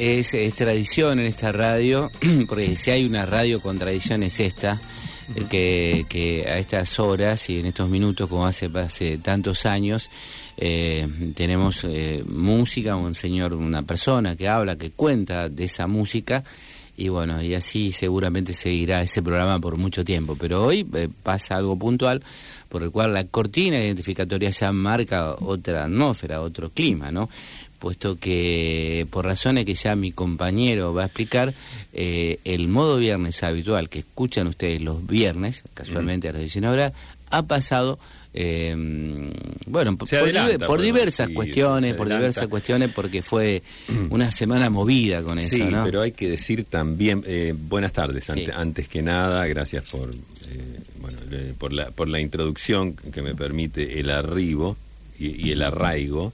es, es tradición en esta radio, porque si hay una radio con tradición es esta, que, que a estas horas y en estos minutos, como hace, hace tantos años, eh, tenemos eh, música, un señor, una persona que habla, que cuenta de esa música. Y bueno, y así seguramente seguirá ese programa por mucho tiempo. Pero hoy eh, pasa algo puntual por el cual la cortina identificatoria ya marca otra atmósfera, otro clima, ¿no? Puesto que, por razones que ya mi compañero va a explicar, eh, el modo viernes habitual que escuchan ustedes los viernes, casualmente a las 19 horas, ha pasado eh, bueno, por, adelanta, diversas cuestiones, por diversas cuestiones, porque fue una semana movida con eso, Sí, ¿no? pero hay que decir también, eh, buenas tardes, Sí. ante- antes que nada, gracias por, eh, bueno, por, la, por la introducción que me permite el arribo y, y el arraigo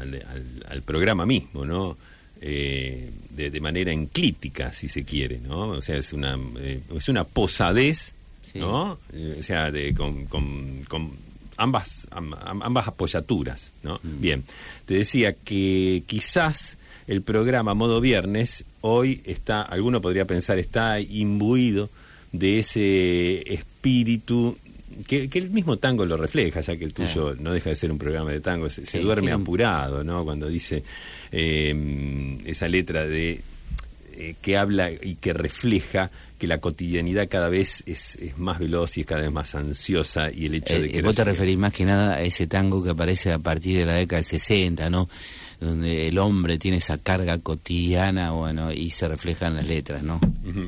al, al- al programa mismo, ¿no? Eh, de, de manera enclítica, si se quiere, ¿no? O sea, es una, eh, es una posadez, Sí. ¿no? O sea, de, con, con- con ambas, am- am- ambas apoyaturas, ¿no? Bien, te decía que quizás el programa Modo Viernes hoy está, alguno podría pensar, está imbuido de ese espíritu que, que el mismo tango lo refleja, ya que el tuyo no deja de ser un programa de tango, se, duerme apurado, ¿no? Cuando dice eh, esa letra de eh, que habla y que refleja que la cotidianidad cada vez es, es más veloz y es cada vez más ansiosa y el hecho Eh, de que vos te referís más que nada a ese tango que aparece a partir de la década del 60, ¿no? Donde el hombre tiene esa carga cotidiana, bueno, y se refleja en las letras, ¿no?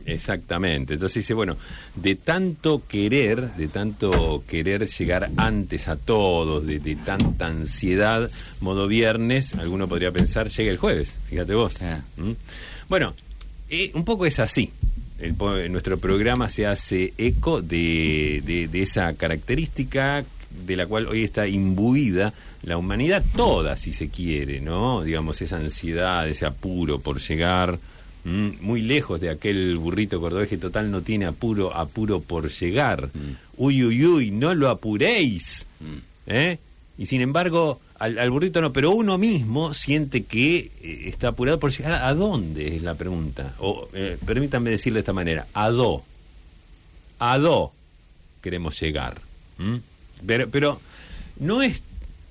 Exactamente. Entonces dice, bueno, de tanto querer, de tanto querer llegar antes a todos, de, de tanta ansiedad, modo viernes, alguno podría pensar, llega el jueves, fíjate vos. Ah. ¿Mm? Bueno, eh, un poco es así. El nuestro programa se hace eco de, de- de esa característica de la cual hoy está imbuida la humanidad toda, si se quiere, ¿no? Digamos, esa ansiedad, ese apuro por llegar mm, muy lejos de aquel burrito cordobés que total no tiene apuro, apuro por llegar. Uy, uy, uy, no lo apuréis. ¿eh? Y sin embargo, al, al burrito no, pero uno mismo siente que eh, está apurado por llegar a dónde, es la pregunta. O eh, permítanme decirlo de esta manera, a dó. A dó queremos llegar. Pero, pero no es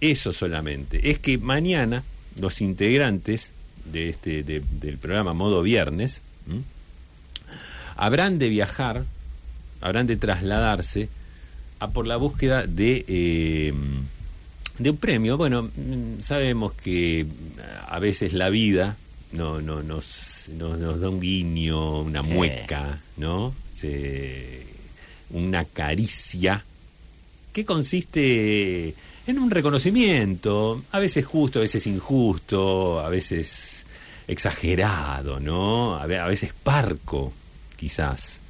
eso solamente, es que mañana los integrantes de este de- del programa Modo Viernes habrán de viajar, habrán de trasladarse a por la búsqueda de eh, de un premio. Bueno, sabemos que a veces la vida no, no nos, no- nos da un guiño, una mueca, ¿no? Se- una caricia que consiste en un reconocimiento, a veces justo, a veces injusto, a veces exagerado, ¿no? A veces parco, quizás.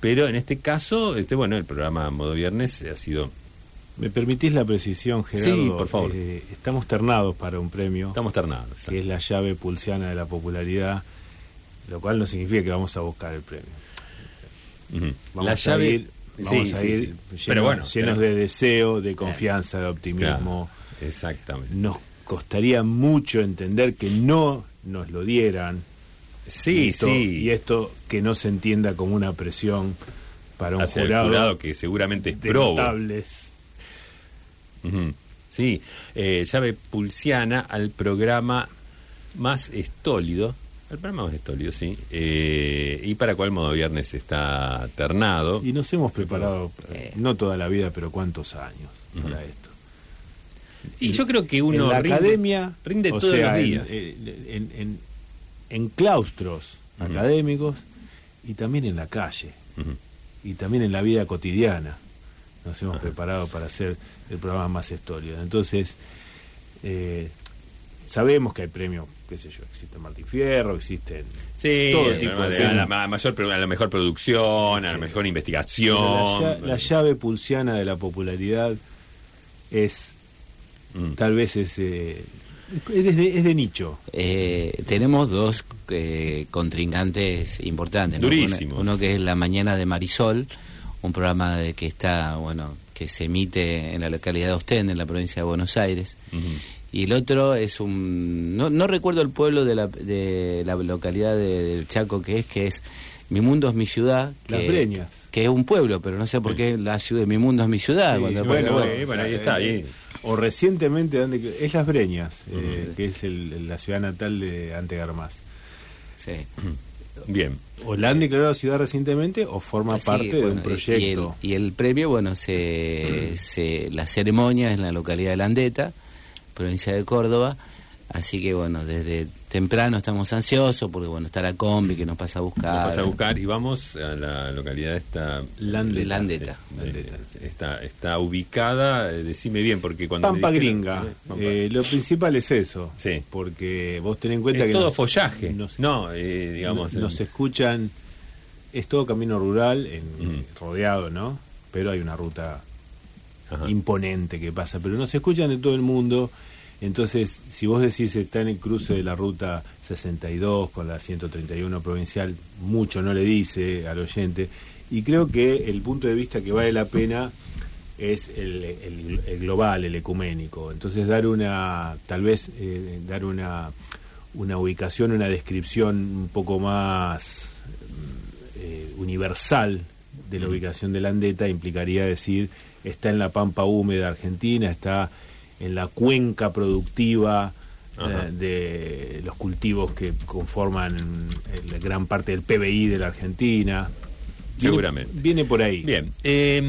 Pero en este caso, este bueno, el programa Modo Viernes ha sido ¿Me permitís la precisión, Gerardo? Sí, por favor. Eh, estamos ternados para un premio estamos ternados. que es la llave pulsiana de la popularidad, lo cual no significa que vamos a buscar el premio. Vamos La a llave ir, vamos sí, a ir sí. llenos, Pero bueno, llenos pero- de deseo, de confianza, de optimismo. Claro, exactamente. Nos costaría mucho entender que no nos lo dieran. Sí, Esto- sí. Y esto que no se entienda como una presión para un jurado, jurado que seguramente es probo. notables. Sí, eh, llave pulsiana al programa más estólido, al programa más estólido, sí, eh, y para cuál modo viernes está ternado. Y nos hemos preparado, eh, no toda la vida, pero cuántos años para esto. Y yo creo que uno en la rinde, academia, rinde todos sea, los días. En, en- en- claustros académicos y también en la calle y también en la vida cotidiana. Nos hemos preparado para hacer el programa más histórico. Entonces, eh, sabemos que hay premios, qué sé yo, existe Martí Fierro, existen Sí, todo tipo de de- a, la, mayor, a la mejor producción, a la mejor investigación. La, la llave pulsiana de la popularidad es, Mm. tal vez es, eh, es, de, es de nicho. Eh, tenemos dos eh, contrincantes importantes. ¿no? Durísimos. Uno, uno que es La Mañana de Marisol, un programa de que está, bueno, que se emite en la localidad de Ostende, en la provincia de Buenos Aires. Y el otro es un... No, no recuerdo el pueblo de la, de la localidad de- del Chaco que es, que es Mi Mundo es mi ciudad. Que, Las Breñas. Que es un pueblo, pero no sé por qué la ciudad, Mi Mundo es mi ciudad. Sí, cuando- bueno, bueno, eh, bueno, ahí está, ahí. O recientemente, donde- es Las Breñas, eh, que es el- la ciudad natal de Ante Garmaz. Bien. O la han declarado ciudad recientemente o forma Así parte que, de un proyecto. Y el, y el premio, bueno, se, se, la ceremonia es en la localidad de Landeta, provincia de Córdoba. Así que, bueno, desde temprano estamos ansiosos porque, bueno, está la combi que nos pasa a Nos buscar. vas a buscar y vamos a la localidad esta Landeta. Landeta. Eh, Está, está ubicada, eh, decime bien, porque cuando. Pampa dijeron- Gringa. Eh, Pampa. Eh, lo principal es eso. Sí. Porque vos ten en cuenta es que. todo nos- follaje. nos- no, eh, digamos. nos eh, escuchan. Es todo camino rural, en, Ujú. rodeado, ¿no? Pero hay una ruta ajá. imponente que pasa. Pero nos escuchan de todo el mundo. Entonces, si vos decís está en el cruce de la ruta 62 con la 131 provincial, mucho no le dice al oyente. Y creo que el punto de vista que vale la pena es el, el- el global, el ecuménico. Entonces, dar una, tal vez, eh, dar una, una ubicación, una descripción un poco más eh, universal de la ubicación de la andeta implicaría decir está en la pampa húmeda argentina, está en la cuenca productiva eh, de los cultivos que conforman gran parte del PBI de la Argentina. Seguramente. Viene, por ahí. Bien, eh,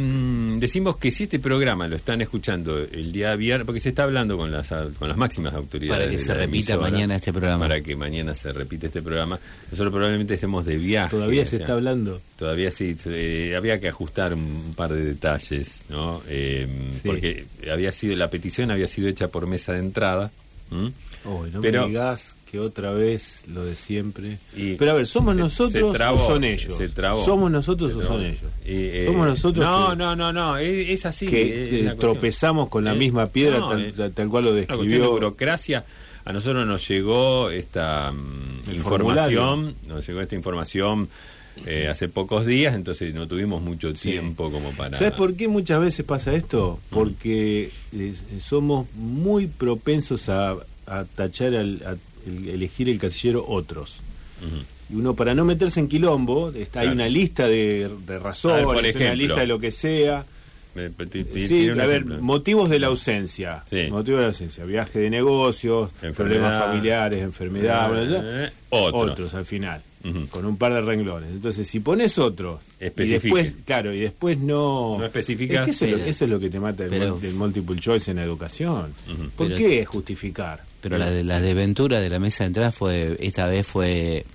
decimos que si este programa lo están escuchando el día viernes, porque se está hablando con las con las máximas autoridades. Para que de se la repita emisora, mañana este programa. Para que mañana se repita este programa. Nosotros probablemente estemos de viaje. Todavía se sea, está hablando. Todavía sí, eh, había que ajustar un par de detalles, ¿no? Eh, Sí. Porque había sido la petición había sido hecha por mesa de entrada. ¿m? Oh, no Pero- me digas que otra vez lo de siempre. Y Pero a ver, ¿somos se- nosotros se trabó, o son ellos? se trabó. ¿Somos nosotros o son ellos? Eh, Somos nosotros No, que- no, no, no, es, es así. que es tropezamos con la Eh, misma piedra no, tal, tal- tal cual lo describió. burocracia. A nosotros nos llegó esta mm, información, nos llegó esta información eh, hace pocos días, entonces no tuvimos mucho Sí. tiempo como para... ¿Sabes por qué muchas veces pasa esto? Porque eh, somos muy propensos a, a tachar, al, a el- elegir el casillero otros. Y uno, para no meterse en quilombo, está, hay una lista de, de razones, por una lista de lo que sea. Me- te- te- te- Sí, a ver, ejemplo. motivos de la ausencia. Sí. Motivos de la ausencia. Viaje de negocios, Enfermedad. problemas familiares, enfermedad, bla, bla, bla. Eh, otros. otros al final, con un par de renglones. Entonces, si pones otro y después, claro, y después no... No especificas, Es que eso, es lo, pero- eso es lo que te mata pero- del multiple choice en la educación. Ujú. ¿Por Pero- qué justificar? Pero la de la desventura de la mesa de entrada fue esta vez fue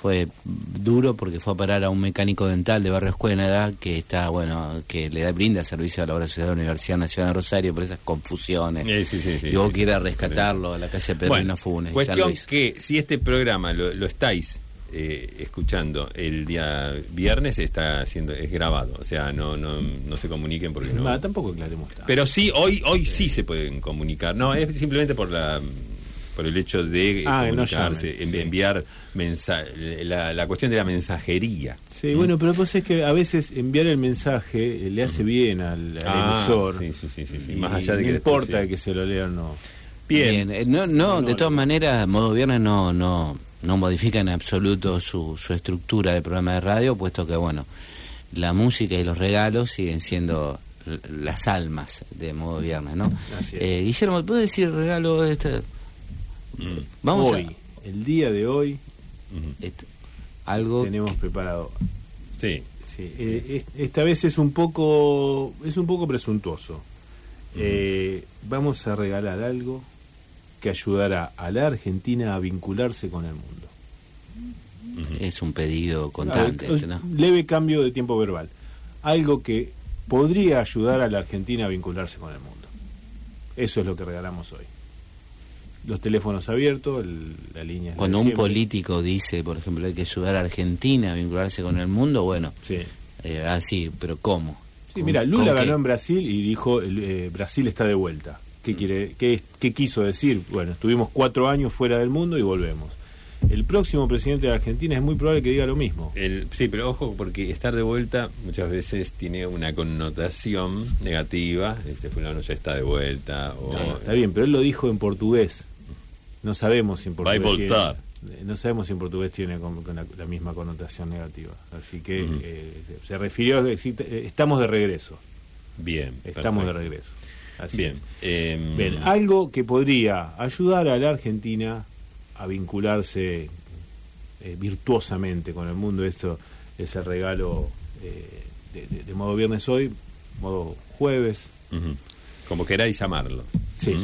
fue duro porque fue a parar a un mecánico dental de Barrio Escuela que está bueno que le da brinda servicio a la obra social de la Universidad Nacional de Rosario por esas confusiones. Sí, sí, sí, y vos quieras rescatarlo a la calle Pedro Bueno, Funes cuestión que si este programa lo, lo estáis eh, escuchando el día viernes está siendo es grabado, o sea, no no, no se comuniquen porque no. Va, tampoco aclaremos tanto. Pero sí, hoy hoy sí se pueden comunicar. No, es simplemente por la por el hecho de Ah, que no comunicarse, llamen, en- sí. enviar mensaje, la, la cuestión de la mensajería. Sí, bueno, pero pues es que a veces enviar el mensaje eh, le hace bien al, al Ah, emisor. sí, sí, sí, sí, sí. Y Más allá de no que después importa sí. que se lo lea o no. Bien. Eh, no, no, No, de no, todas no. maneras, modo viernes no, no, no modifica en absoluto su, su estructura de programa de radio, puesto que, bueno, la música y los regalos siguen siendo las almas de modo viernes, ¿no? Eh, Guillermo, ¿puedes decir regalo? Este? Mm. Vamos hoy, el día de hoy, este, algo... tenemos preparado. Sí. Sí, eh, es- esta vez es un poco es un poco presuntuoso. Eh, vamos a regalar algo que ayudará a la Argentina a vincularse con el mundo. Es un pedido constante, Ah, este, ¿no? Leve cambio de tiempo verbal. Algo que podría ayudar a la Argentina a vincularse con el mundo. Eso es lo que regalamos hoy. Los teléfonos abiertos, el- la línea. Cuando un político dice, por ejemplo, hay que ayudar a Argentina a vincularse con el mundo, bueno, Sí. eh, así, pero ¿cómo? Sí, ¿Con- mira, Lula qué? ganó en Brasil y dijo eh, Brasil está de vuelta. ¿Qué, quiere, qué, qué quiso decir? Bueno, estuvimos cuatro años fuera del mundo y volvemos. el próximo presidente de Argentina es muy probable que diga lo mismo. El, sí, pero ojo, porque estar de vuelta muchas veces tiene una connotación negativa. Este fulano ya está de vuelta. O, No, está bien, pero él lo dijo en portugués. No sabemos si en Va a portugués voltar. tiene, no sabemos si en portugués tiene con, con la, la misma connotación negativa. Así que eh, se refirió, existe- eh, estamos de regreso. Bien. Estamos de regreso. Así Bien. es. em, Bien, algo que podría ayudar a la Argentina a vincularse eh, virtuosamente con el mundo, esto es el regalo eh, de, de- de modo viernes hoy, modo jueves. Como queráis llamarlo. Sí.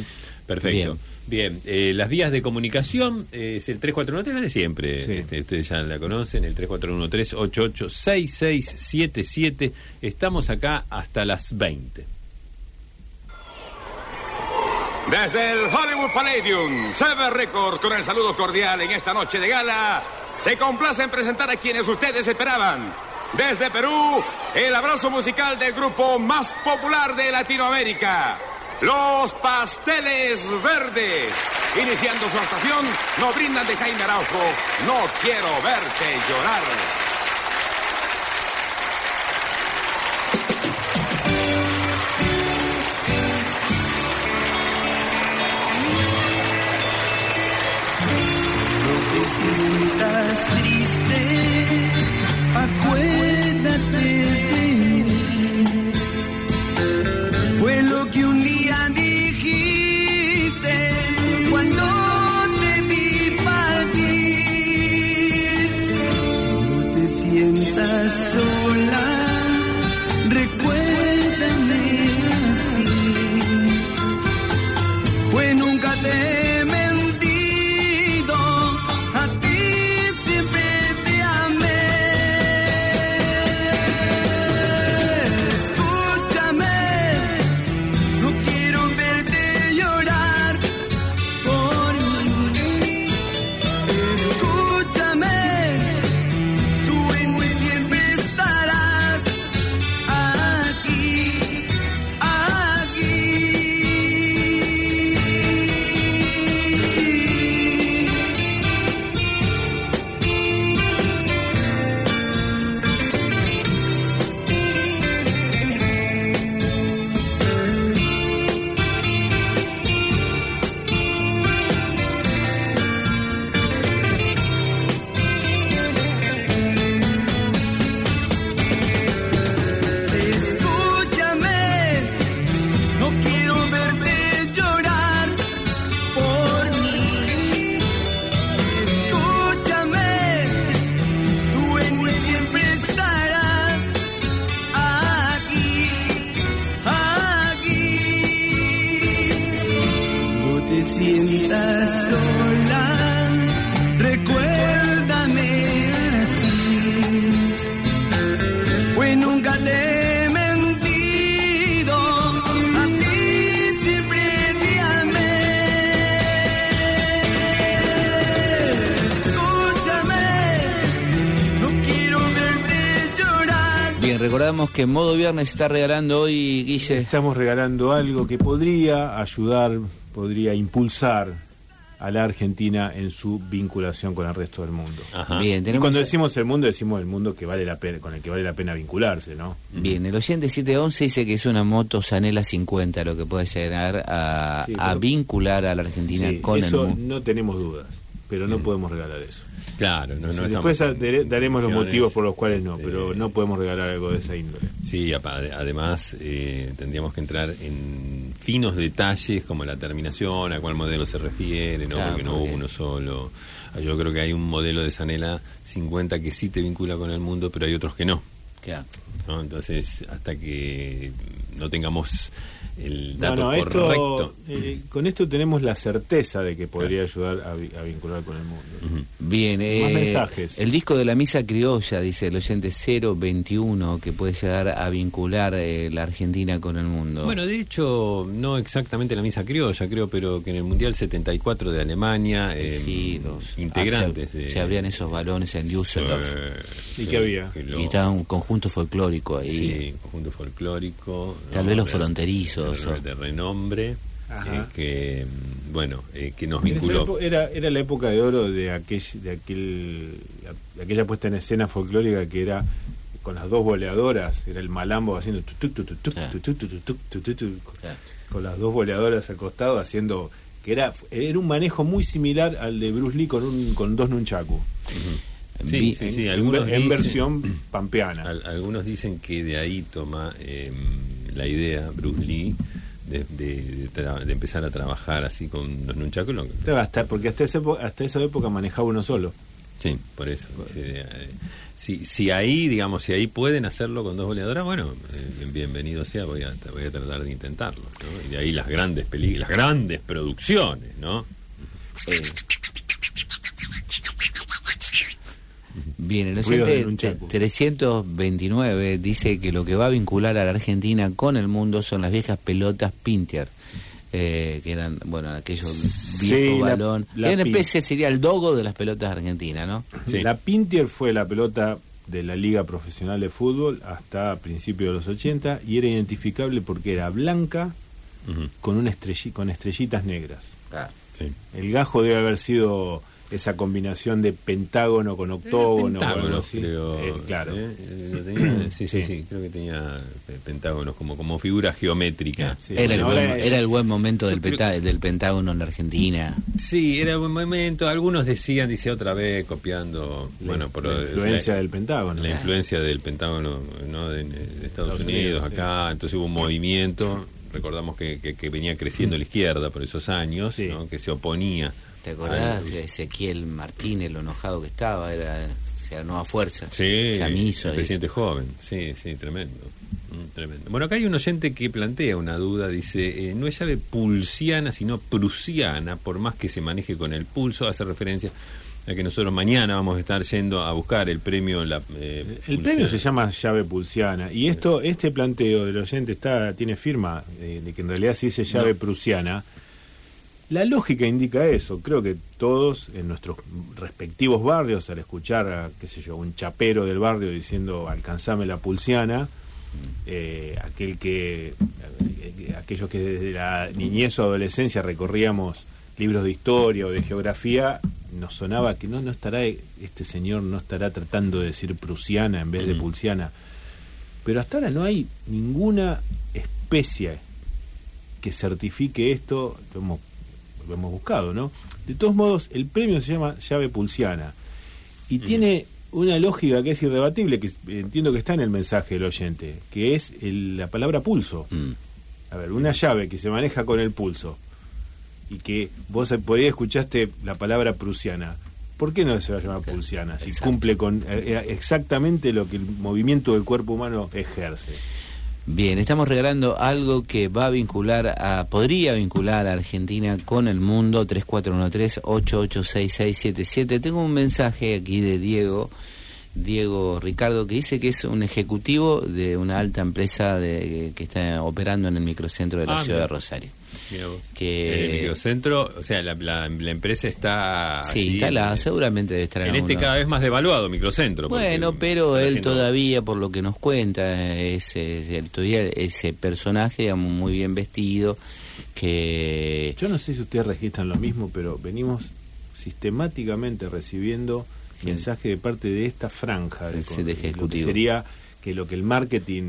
Perfecto. Bien, eh, las vías de comunicación eh, es el 3413, la de siempre. Sí. Este, ustedes ya la conocen, el 3413-886677. Estamos acá hasta las 20. Desde el Hollywood Palladium, Seven Records, con el saludo cordial en esta noche de gala, se complace en presentar a quienes ustedes esperaban. Desde Perú, el abrazo musical del grupo más popular de Latinoamérica, Los Pasteles Verdes. Iniciando su actuación, nos brindan de Jaime Araujo, No quiero verte llorar. Estás que Modo Viernes está regalando hoy, Guille. Estamos regalando algo que podría ayudar, podría impulsar a la Argentina en su vinculación con el resto del mundo. Ajá. Bien, Y cuando decimos el mundo, decimos el mundo que vale la pena, con el que vale la pena vincularse, ¿no? Bien, el oyente 711 dice que es una moto Sanela 50 lo que puede llegar a, Sí, a pero- vincular a la Argentina Sí, con el eso mundo. no tenemos dudas, pero no podemos regalar eso. Claro, no, no Después daremos los motivos por los cuales no, pero no podemos regalar algo de esa índole. Sí, además eh, tendríamos que entrar en finos detalles como la terminación, a cuál modelo se refiere, ¿no? Claro, porque no hubo uno solo. Yo creo que hay un modelo de Sanela 50 que sí te vincula con el mundo, pero hay otros que no. Claro. ¿no? Entonces, hasta que no tengamos el dato no, esto, correcto. eh, con esto tenemos la certeza de que podría ayudar a, vi- a vincular con el mundo. Bien, Más eh, mensajes. el disco de la misa criolla, dice el oyente 021, que puede llegar a vincular eh, la Argentina con el mundo. Bueno, de hecho, no exactamente la misa criolla, creo, pero que en el Mundial 74 de Alemania, eh, sí, los integrantes ah, se, de... se abrían esos balones en Düsseldorf. Eh, ¿Y qué había? que lo- Y estaba un conjunto folclórico ahí. Sí, conjunto folclórico. Tal ¿no? vez los de- fronterizos, De, renombre. Ajá. eh, que, mm, bueno, eh, que nos vinculó. era, era la época de oro de aquel, de aquel de aquella puesta en escena folclórica que era con las dos boleadoras, era el malambo haciendo con las dos boleadoras al costado haciendo que era era un manejo muy similar al de Bruce Lee con un con dos nunchaku. Sí, sí, sí, en, algunos en dicen- versión pampeana. Al- algunos dicen que de ahí toma eh, la idea Bruce Lee de, de- de de empezar a trabajar así con los nunchakus. Claro, hasta, porque hasta esa, época, hasta esa época manejaba uno solo. Sí, por eso. esa idea, eh, si, si ahí, digamos, si ahí pueden hacerlo con dos boleadoras, bueno, eh, bienvenido sea, voy a, voy a tratar de intentarlo. ¿no? Y de ahí las grandes películas, las grandes producciones, ¿no? Eh, Bien, el oyente nunchaku. te- 329 dice que lo que va a vincular a la Argentina con el mundo son las viejas pelotas Pinter. eh, que eran, bueno, aquellos Sí, la- balón. la una Pin- especie, sería el dogo de las pelotas argentinas, ¿no? Sí. La Pintier fue la pelota de la Liga Profesional de Fútbol hasta principios de los 80 y era identificable porque era blanca con, una estrelli- con estrellitas negras. sí. El gajo debe haber sido esa combinación de pentágono con octógono. o algo Pentágonos, así. creo. Eh, claro. ¿eh? Eh, lo tenía- sí, sí, Sí. sí, creo que tenía pentágonos como, como figura geométrica. Sí, Era, el buen, ahora- era el buen momento del, Yo creo peta- del Pentágono en la Argentina. Sí, era buen momento. Algunos decían, dice otra vez, copiando, La- bueno, por la influencia la- del Pentágono. La influencia del Pentágono ¿no? de, de Estados, Estados Unidos, Unidos, acá, entonces hubo un movimiento, recordamos que, que- que venía creciendo la izquierda por esos años, Sí. ¿no? que se oponía. ¿Te acordás de Ezequiel Martínez, lo enojado que estaba? Era o sea, Nueva Fuerza. Sí, Chamizo. el es- presidente joven, sí, sí, tremendo. mm, tremendo. Bueno, acá hay un oyente que plantea una duda, dice, eh, no es llave pulsiana, sino prusiana, por más que se maneje con el pulso, hace referencia a que nosotros mañana vamos a estar yendo a buscar el premio. La, eh, El pulsiana. premio se llama llave pulsiana y esto, este planteo del oyente está, tiene firma eh, de que en realidad se dice llave No. prusiana. La lógica indica eso. Creo que todos en nuestros respectivos barrios, al escuchar a, qué sé yo, un chapero del barrio diciendo alcanzame la pulsiana, eh, aquel que, eh, aquellos que desde la niñez o adolescencia recorríamos libros de historia o de geografía, nos sonaba que no, no estará, este señor no estará tratando de decir prusiana en vez de pulsiana. Pero hasta ahora no hay ninguna especie que certifique esto, hemos, lo hemos buscado, ¿no? De todos modos, el premio se llama llave pulsiana y tiene una lógica que es irrebatible, que entiendo que está en el mensaje del oyente, que es el- la palabra pulso. Mm. A ver, una llave que se maneja con el pulso y que vos por ahí escuchaste la palabra prusiana. ¿Por qué no se va a llamar pulsiana? Si Exacto. cumple con eh, eh, exactamente lo que el movimiento del cuerpo humano ejerce. Bien, estamos regalando algo que va a vincular a, podría vincular a Argentina con el mundo, 3413-886677. Tengo un mensaje aquí de Diego, Diego Ricardo, que dice que es un ejecutivo de una alta empresa de, que está operando en el microcentro de la Ah, ciudad de Rosario. Que- El microcentro, o sea, la, la- la empresa está. Sí, allí instalada, en- seguramente debe estar en En este cada vez más devaluado microcentro. Bueno, pero él haciendo- todavía, por lo que nos cuenta, es, es- todavía ese personaje, digamos, muy bien vestido, que... Yo no sé si ustedes registran lo mismo, pero venimos sistemáticamente recibiendo Sí. mensajes de parte de esta franja de, Sí, de lo que ejecutivo. sería que lo que el marketing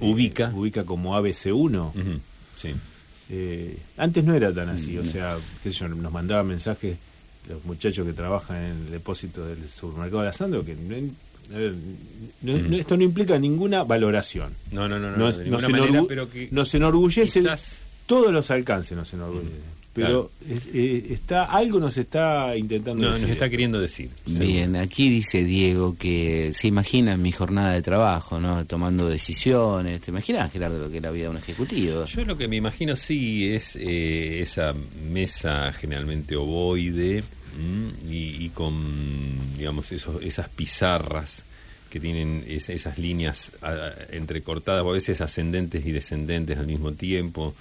eh, Ubica. ubica como ABC1. Ujú, Sí. Eh, antes no era tan así, o Mm, no. sea, qué sé yo, nos mandaba mensajes los muchachos que trabajan en el depósito del supermercado de la Sandro que no, ver, no- Mm. no- esto no implica ninguna valoración. No, no, no, no, Nos, de nos ninguna manera, enorgu- pero que nos enorgullece quizás- todos los alcances nos enorgullece pero es- eh, está algo nos está intentando no, decir nos está queriendo decir. Bien, aquí dice Diego que se imagina mi jornada de trabajo, ¿no? Tomando decisiones. ¿Te imaginas, Gerardo, lo que es la vida de un ejecutivo? Yo lo que me imagino sí es eh, esa mesa generalmente ovoide y, y con, digamos, esos, esas pizarras que tienen es- esas líneas entrecortadas, o a veces ascendentes y descendentes al mismo tiempo,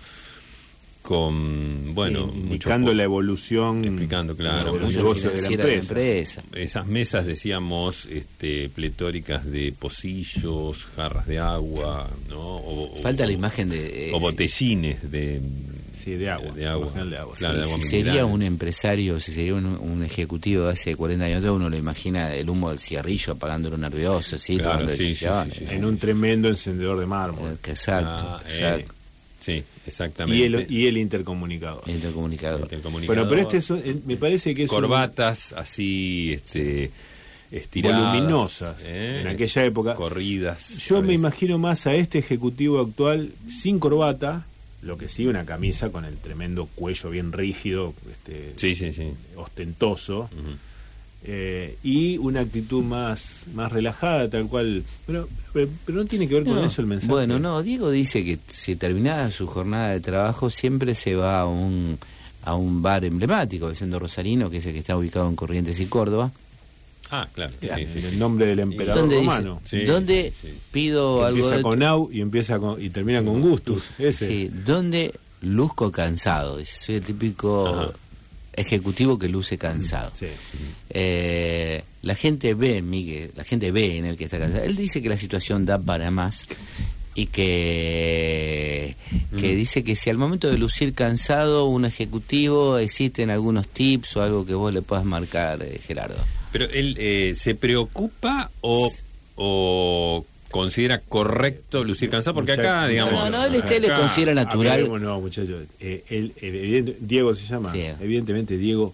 con, bueno, Sí, indicando la evolución Explicando, claro, de negocios de la empresa. esas mesas, decíamos, este, pletóricas de pocillos, jarras de agua, ¿no? O, o- Falta la imagen de... eh, o botellines de Sí, de agua. De agua. por lo general de agua. Claro, de agua si mineral. sería un empresario, si sería un, un ejecutivo de hace 40 años uno lo imagina el humo del cigarrillo apagándolo nervioso, así, Claro, tomando sí, sí, sí, sí, En un tremendo encendedor de mármol. Que Exacto, Ah, eh, exacto. sí, exactamente. Y el, y el intercomunicador. Intercomunicador. Intercomunicador. Bueno, pero este es eh, me parece que es un- corbatas así este estiradas Voluminosas, ¿eh? en aquella época. corridas Yo me imagino más a este ejecutivo actual sin corbata, lo que sí una camisa con el tremendo cuello bien rígido, este, sí sí sí ostentoso, Ujú. Eh, y una actitud más, más relajada, tal cual. Pero, pero, pero no tiene que ver con No, eso el mensaje. Bueno, no, Diego dice que si terminada su jornada de trabajo siempre se va a un, a un bar emblemático, el Centro Rosarino, que es el que está ubicado en Corrientes y Córdoba, ah claro sí, en sí, sí. el nombre del emperador donde romano. dice, Sí, donde sí, sí. pido Que algo empieza de... con Au y empieza con, y termina con Gustus. Ese. Sí, donde luzco cansado, soy el típico Ajá. Ejecutivo que luce cansado. Sí. Eh, la gente ve que la gente ve en él que está cansado. Él dice que la situación da para más y que, que dice que si al momento de lucir cansado un ejecutivo existen algunos tips o algo que vos le puedas marcar, eh, Gerardo. pero él eh, se preocupa o o considera correcto lucir cansado porque acá digamos No, no, él, él le acá- considera natural. Aclaremos, no, muchachos. Eh, él, él, evidente- Diego se llama. Sí. Evidentemente, Diego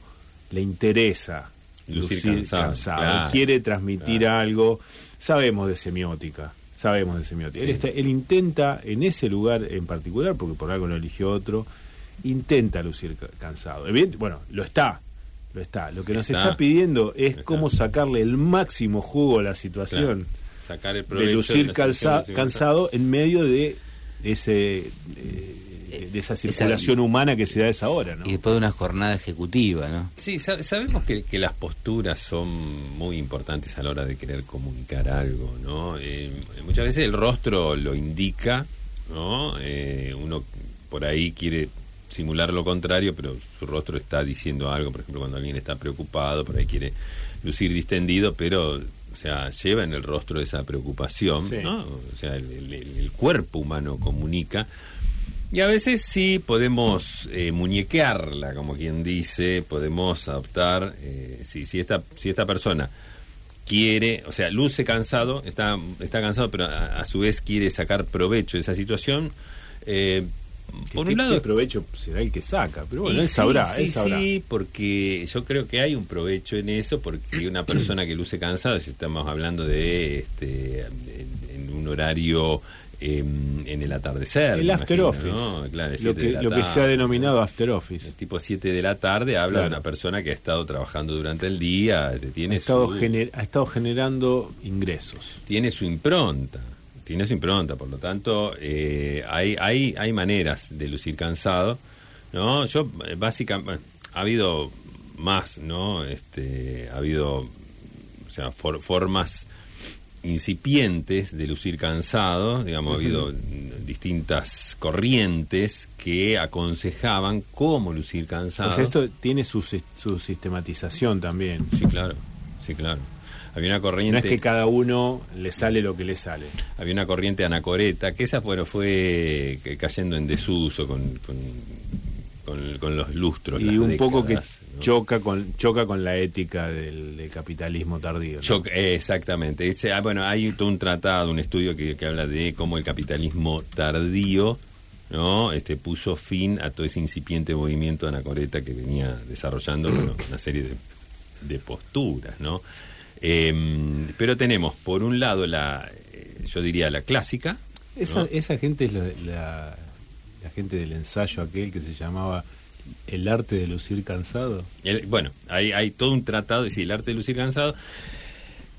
le interesa Lucir lucir, cansado, cansado. claro, quiere transmitir algo. Sabemos de semiótica. Sabemos de semiótica. Él, está- él intenta, en ese lugar en particular, porque por algo no eligió otro, intenta lucir ca- cansado. Evidente- bueno, lo está. Lo está. Lo que nos Está. está, pidiendo es Está. cómo sacarle el máximo jugo a la situación Claro, sacar el de lucir calza- cansado en medio de ese eh, de esa circulación humana que se da a esa hora, ¿no? Y después de una jornada ejecutiva, ¿no? Sí, sa- sabemos que, que las posturas son muy importantes a la hora de querer comunicar algo, ¿no? Eh, muchas veces el rostro lo indica, ¿no? Eh, uno por ahí quiere simular lo contrario, pero su rostro está diciendo algo, por ejemplo, cuando alguien está preocupado, por ahí quiere lucir distendido, pero, o sea, lleva en el rostro esa preocupación, Sí. ¿no? O sea, el, el- el cuerpo humano comunica. Y a veces sí podemos eh, muñequearla, como quien dice, podemos adoptar, eh, si, si, esta, si esta persona quiere, o sea, luce cansado, está, está cansado, pero a, a su vez quiere sacar provecho de esa situación, eh, ¿Qué- por qué- un lado... qué provecho será el que saca, pero bueno, él sí, sabrá, sí, él sabrá. sí, porque yo creo que hay un provecho en eso, porque una persona que luce cansada, si estamos hablando de este en, en un horario em, en el atardecer. el after imagino, office, ¿no? Claro, lo, que, se ha denominado after office. El tipo 7 de la tarde habla de una persona que ha estado trabajando durante el día, Ha tiene estado, su, ha estado generando ingresos. tiene su impronta, tiene su impronta, por lo tanto eh, hay, hay, hay maneras de lucir cansado, ¿no? Yo básicamente ha habido más, ¿no? Este, ha habido, o sea, for- formas incipientes de lucir cansado, digamos, ha habido distintas corrientes que aconsejaban cómo lucir cansado. O sea, esto tiene su, su sistematización también. Sí, claro, sí, claro. Había una corriente. No es que cada uno le sale lo que le sale. había una corriente anacoreta, que esa bueno, fue que- cayendo en desuso con, con, con- con los lustros. Y un poco que choca con choca con la ética del, del capitalismo tardío. ¿no? Choc- eh, exactamente. Ese- ah, bueno, hay todo un tratado, un estudio que, que habla de cómo el capitalismo tardío no este puso fin a todo ese incipiente movimiento anacoreta que venía desarrollando bueno, una serie de, de posturas, ¿no? Em, pero tenemos, por un lado, la, eh, yo diría la clásica, Esa, ¿no? esa gente es la, la- la gente del ensayo aquel que se llamaba El arte de lucir cansado. El- bueno, hay, hay todo un tratado, es decir, el arte de lucir cansado,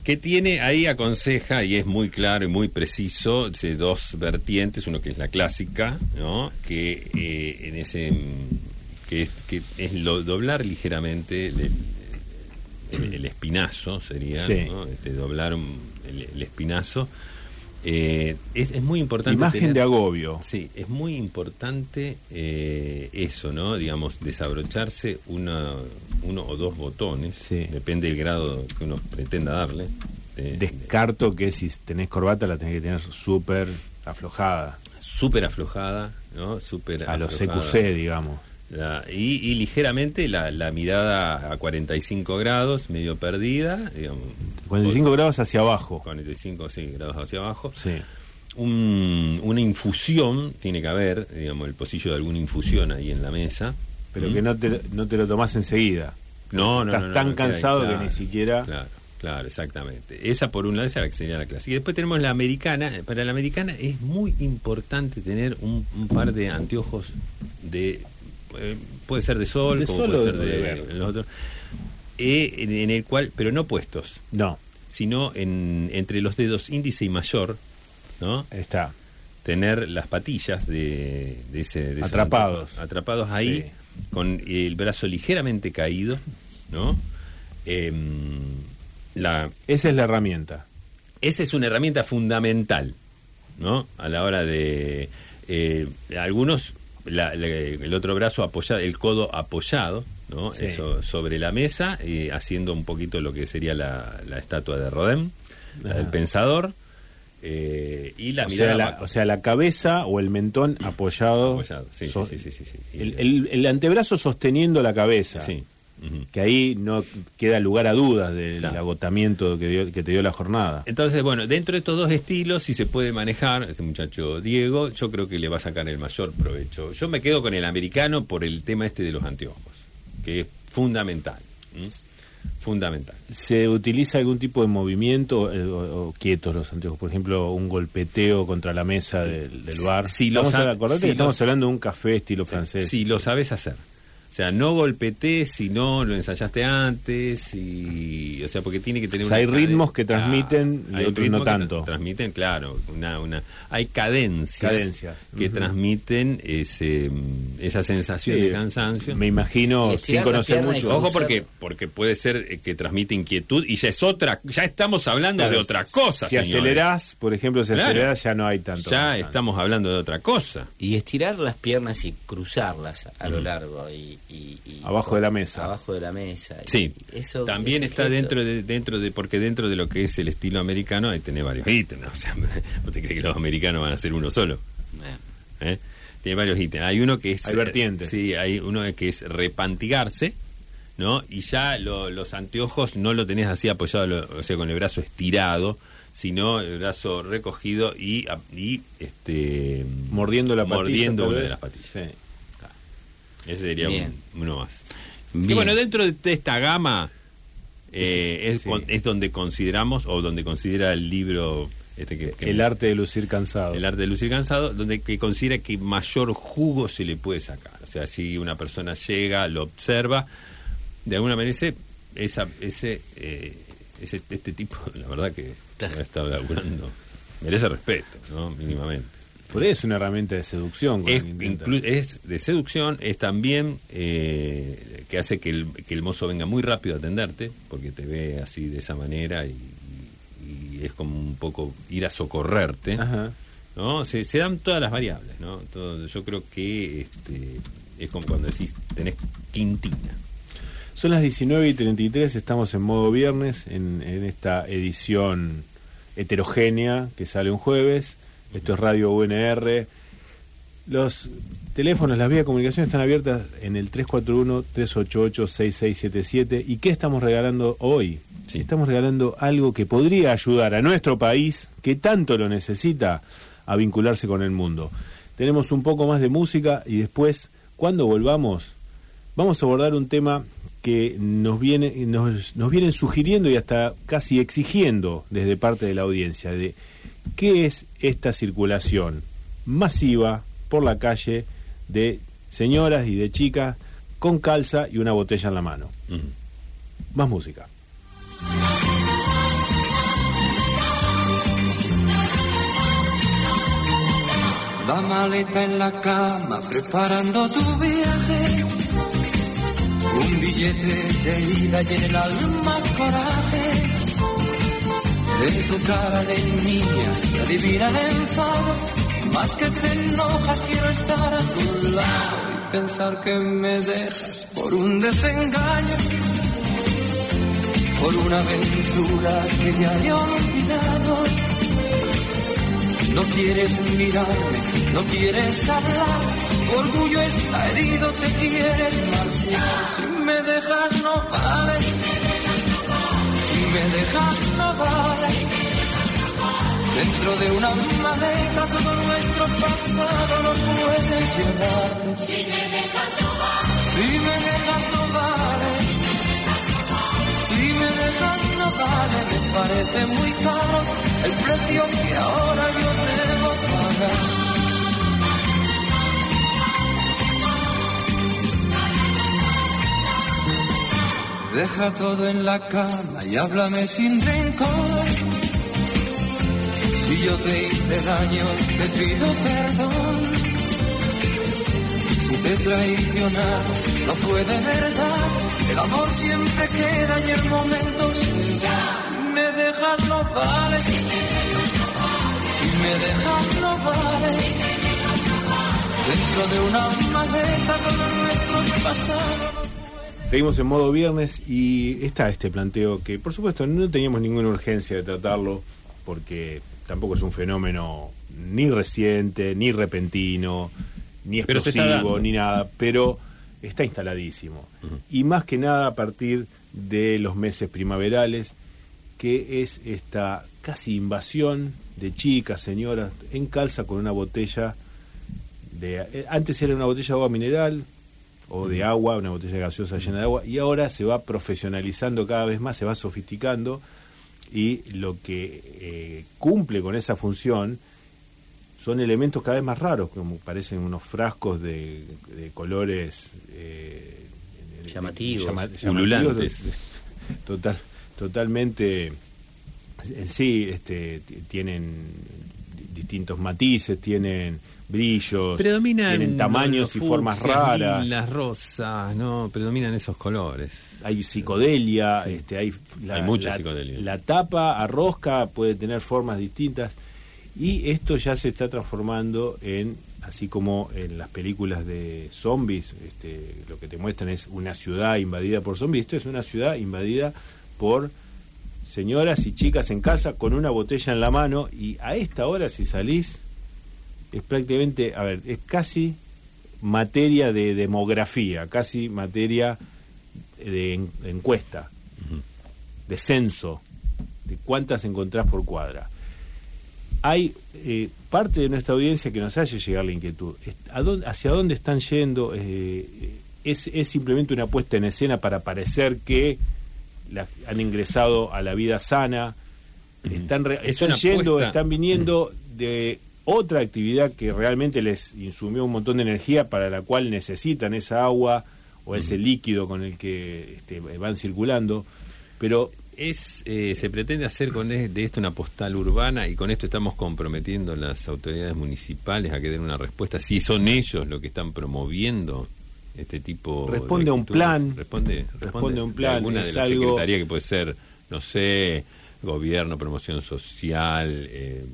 que tiene, ahí aconseja, y es muy claro y muy preciso, dos vertientes, uno que es la clásica, ¿no? que eh, en ese que es, que es lo, doblar ligeramente el, el- el espinazo, sería, Sí. ¿no? Este, doblar el, el espinazo. Eh, es, es muy importante. Imagen tener- de agobio. Sí, es muy importante eh, eso, ¿no? Digamos, desabrocharse una, uno o dos botones, Sí. depende del grado que uno pretenda darle. Descarto que si tenés corbata la tenés que tener súper aflojada. súper aflojada, ¿no? Súper A los. CQC, digamos. La- y, y ligeramente la, la mirada a 45 grados, medio perdida, digamos. 45 grados hacia abajo. 45 sí, grados hacia abajo. Sí. Un- una infusión, tiene que haber, digamos, el pocillo de alguna infusión ahí en la mesa. Pero ¿Mm? que no te, no te lo tomás enseguida. No, no, Estás no, no, tan cansado claro, que ni siquiera... Claro, claro, exactamente. Esa por un lado, esa sería la clásica. Y después tenemos la americana. Para la americana es muy importante tener un, un par de anteojos de... eh, puede ser de sol, De como sol puede ser de de, los otros. eh, en, en el cual, pero no puestos, No, sino en, entre los dedos índice y mayor, ¿no? está. tener las patillas de, de ese esos Atrapados. atrapados ahí Sí. con el brazo ligeramente caído no Em, la Esa es la herramienta. esa es una herramienta fundamental no a la hora de eh, algunos la- la- el otro brazo apoyado el codo apoyado no Sí. eso sobre la mesa y haciendo un poquito lo que sería la, la estatua de Rodin la del pensador eh, y la o, mirada sea, la, o sea, la cabeza o el mentón apoyado. Apoyado, sí, so- sí, sí, sí, sí, sí. El, el- el antebrazo sosteniendo la cabeza. Sí. Que ahí no queda lugar a dudas del Claro. agotamiento que, dio- que te dio la jornada. Entonces, bueno, dentro de estos dos estilos, si se puede manejar, ese muchacho Diego, yo creo que le va a sacar el mayor provecho. Yo me quedo con el americano por el tema este de los anteojos, que es fundamental. Fundamental. ¿Se utiliza algún tipo de movimiento eh, o, o quietos los anteojos? Por ejemplo, un golpeteo contra la mesa del, del bar. Si estamos, si que estamos lo- hablando de un café estilo francés. Si lo sabes hacer. O sea, no golpetees si no lo ensayaste antes, y, o sea, porque tiene que tener O sea, hay ritmos que transmiten y hay otros ritmos no tra- tanto. transmiten, claro, una, una, hay cadencias, Cadencias. que transmiten ese, esa sensación Sí, de cansancio. Me imagino, Y sin conocer y mucho. Ojo porque porque puede ser que transmite inquietud y ya es otra, ya estamos hablando Claro, de otra cosa, Si señores. acelerás, por ejemplo, si Claro. acelerás ya no hay tanto. ya cansancio. estamos hablando de otra cosa. Y estirar las piernas y cruzarlas a lo largo y, y- y- Abajo de la mesa. Abajo de la mesa. Y Sí, eso, también está gesto- dentro de, dentro de, porque dentro de lo que es el estilo americano hay tener varios ítems, ¿no? o sea, ¿vos te crees que los americanos van a ser uno solo? Eh, ¿Eh? Tiene varios ítems. Hay uno que es. Hay vertientes. Sí, hay uno que es repantigarse, ¿no? Y ya lo- los anteojos no lo tenés así apoyado, lo- o sea, con el brazo estirado, sino el brazo recogido y, y este. Mordiendo la patilla. Mordiendo tal una de las patillas. Sí. Ese sería Bien. un- uno más. Bien. Y bueno, dentro de esta gama eh, es, Sí. con- es donde consideramos, o donde considera el libro. Este que, que- El arte de lucir cansado. el arte de lucir cansado, donde que considera que mayor jugo se le puede sacar. O sea, si una persona llega, lo observa, de alguna manera ese, esa, ese, eh, ese este tipo, la verdad que ha estado laburando, merece respeto, ¿no? Mínimamente. Por ahí es una herramienta de seducción. Es, de seducción, es también eh, que hace que el, que el mozo venga muy rápido a atenderte, porque te ve así de esa manera y, y es como un poco ir a socorrerte. Ajá. ¿no? Se, se dan todas las variables, ¿no? Todo- yo creo que este, es como cuando decís, tenés quintina. Son las 19 y 33, estamos en modo viernes, en, en esta edición heterogénea que sale un jueves. Esto es Radio UNR. Los teléfonos, las vías de comunicación están abiertas en el 341-388-6677. ¿Y qué estamos regalando hoy? Sí. Estamos regalando algo que podría ayudar a nuestro país, que tanto lo necesita, a vincularse con el mundo. Tenemos un poco más de música y después, cuando volvamos, vamos a abordar un tema que nos viene nos, nos vienen sugiriendo y hasta casi exigiendo desde parte de la audiencia de qué es esta circulación masiva por la calle de señoras y de chicas con calza y una botella en la mano. Más música. La maleta en la cama preparando tu viaje. Un billete de ida y en el alma coraje. En tu cara de niña se adivina el enfado. Más que te enojas quiero estar a tu lado y pensar que me dejas por un desengaño. Por una aventura que ya he olvidado. No quieres mirarme, no quieres hablar. Orgullo está herido, te quieres marchar. Si me dejas no vale. Si me dejas no vale. Dentro de una maleta todo nuestro pasado no puede llevarte. Si me dejas no vale. Si me dejas no vale. Si me dejas no vale, me parece muy caro el precio que ahora yo debo pagar. Deja todo en la cama y háblame sin rencor. Si yo te hice daño, te pido perdón. Si te he no fue de verdad. El amor siempre queda y el momento se va. Si me dejas no vale. Si me dejas no vale. Dentro de una maleta con nuestro pasado. Seguimos en modo viernes y está este planteo que, por supuesto, no teníamos ninguna urgencia de tratarlo porque tampoco es un fenómeno ni reciente, ni repentino, ni explosivo, ni nada, pero está instaladísimo. Y más que nada a partir de los meses primaverales, que es esta casi invasión de chicas, señoras, en calza con una botella de... eh, Antes era una botella de agua mineral o de agua, una botella gaseosa llena de agua, y ahora se va profesionalizando cada vez más, se va sofisticando, y lo que eh, cumple con esa función son elementos cada vez más raros, como parecen unos frascos de, de colores eh, Llamativos. Ululantes. total, totalmente, en sí, este, tienen distintos matices, tienen brillos, Predominan tienen tamaños los y formas raras. Las rosas, no, predominan esos colores. hay psicodelia, Sí. este, hay, Hay mucha la, psicodelia. La tapa a rosca puede tener formas distintas y esto ya se está transformando en, así como en las películas de zombies, este, lo que te muestran es una ciudad invadida por zombies, esto es una ciudad invadida por señoras y chicas en casa con una botella en la mano y a esta hora si salís es prácticamente, a ver, es casi materia de demografía, casi materia de en- encuesta, de censo, de cuántas encontrás por cuadra. Hay eh, parte de nuestra audiencia que nos hace llegar la inquietud. Est- ¿a dónde- ¿Hacia dónde están yendo? Eh, es, ¿Es simplemente una puesta en escena para parecer que la- han ingresado a la vida sana? Están, re- Es están yendo, puesta- están viniendo de otra actividad que realmente les insumió un montón de energía para la cual necesitan esa agua o ese líquido con el que este, van circulando. Pero Es, eh, se pretende hacer con e- de esto una postal urbana y con esto estamos comprometiendo a las autoridades municipales a que den una respuesta. Si son ellos los que están promoviendo este tipo Responde de a un plan. Responde, Responde a un plan, alguna de la algo- secretaría que puede ser, no sé, gobierno, promoción social, eh,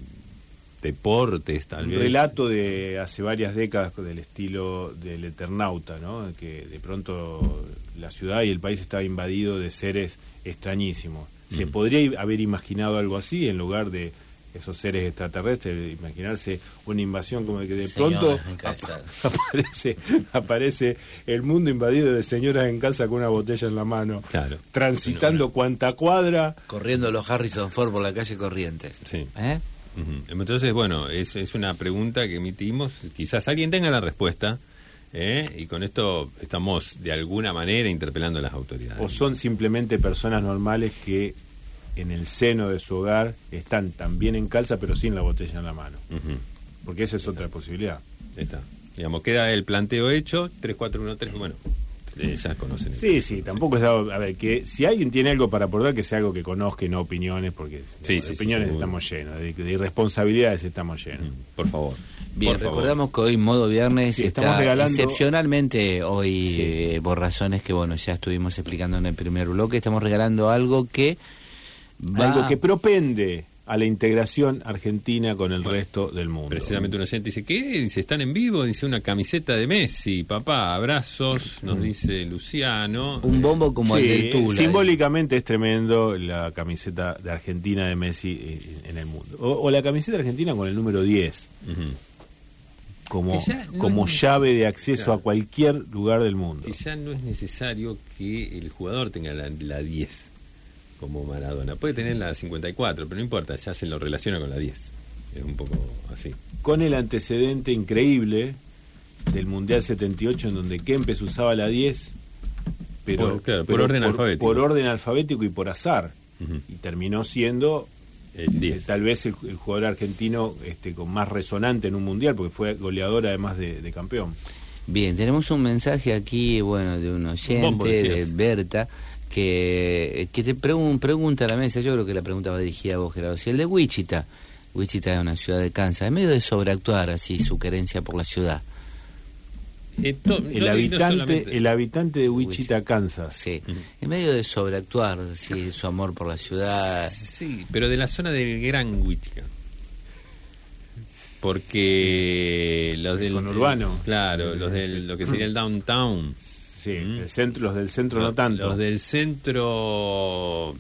deportes, tal un vez. relato de hace varias décadas del estilo del Eternauta, ¿no? que de pronto la ciudad y el país estaba invadido de seres extrañísimos. ¿Se podría i- haber imaginado algo así en lugar de esos seres extraterrestres? Imaginarse una invasión como de que de Señoras pronto en calzado. aparece, aparece el mundo invadido de señoras en casa con una botella en la mano, Claro. transitando cuanta cuadra. Corriendo los Harrison Ford por la calle Corrientes. Sí. ¿Eh? Entonces, bueno, es, es una pregunta que emitimos. Quizás alguien tenga la respuesta. ¿eh? Y con esto estamos de alguna manera interpelando a las autoridades. o son simplemente personas normales que en el seno de su hogar están también en calza pero sin la botella en la mano. Porque esa es otra posibilidad. Está. Digamos, queda el planteo hecho. 3413, bueno, eh, ya conocen. el- Sí, sí, tampoco es dado, a ver, que si alguien tiene algo para aportar, que sea algo que conozca y no opiniones, porque Sí, de sí, opiniones estamos llenos, de, de irresponsabilidades estamos llenos. Por favor. Bien, Por favor. recordamos que hoy modo viernes Sí, está estamos regalando- excepcionalmente hoy eh, borrazones que bueno ya estuvimos explicando en el primer bloque. Estamos regalando algo que va Algo que propende, a la integración argentina con el resto del mundo. Precisamente un oyente dice, ¿qué? Dice, ¿están en vivo? Dice, una camiseta de Messi, papá, abrazos, nos dice Luciano. Un bombo como Sí, el del Tula. simbólicamente es tremendo la camiseta de Argentina de Messi eh, en el mundo. O, o la camiseta argentina con el número 10, Ujú. como, Que ya no como llave de acceso Claro. a cualquier lugar del mundo. Que ya no es necesario que el jugador tenga la, la 10 como Maradona. Puede tener la 54, pero no importa, ya se lo relaciona con la 10. Es un poco así. Con el antecedente increíble del Mundial 78 en donde Kempes usaba la 10, pero, Por- claro, por pero orden alfabético. Por orden alfabético y por azar. Y terminó siendo El eh, 10. tal vez el, el jugador argentino este, con más resonante en un mundial, porque fue goleador además de, de campeón. Bien, tenemos un mensaje aquí, bueno, de un Bombo, oyente, de. Berta, que, que te pregun- pregunta a la mesa, yo creo que la pregunta va dirigida a vos, Gerardo, si el de Wichita, Wichita es una ciudad de Kansas, en medio de sobreactuar así su querencia por la ciudad, Eh, El no- y no habitante, el habitante de Wichita, Kansas. sí, en medio de sobreactuar así, su amor por la ciudad, Sí, pero de la zona del Gran Wichita. Porque los del conurbano. Claro, los del lo que sería el downtown. Sí, Mm. el centro, los del centro no tanto. Los del centro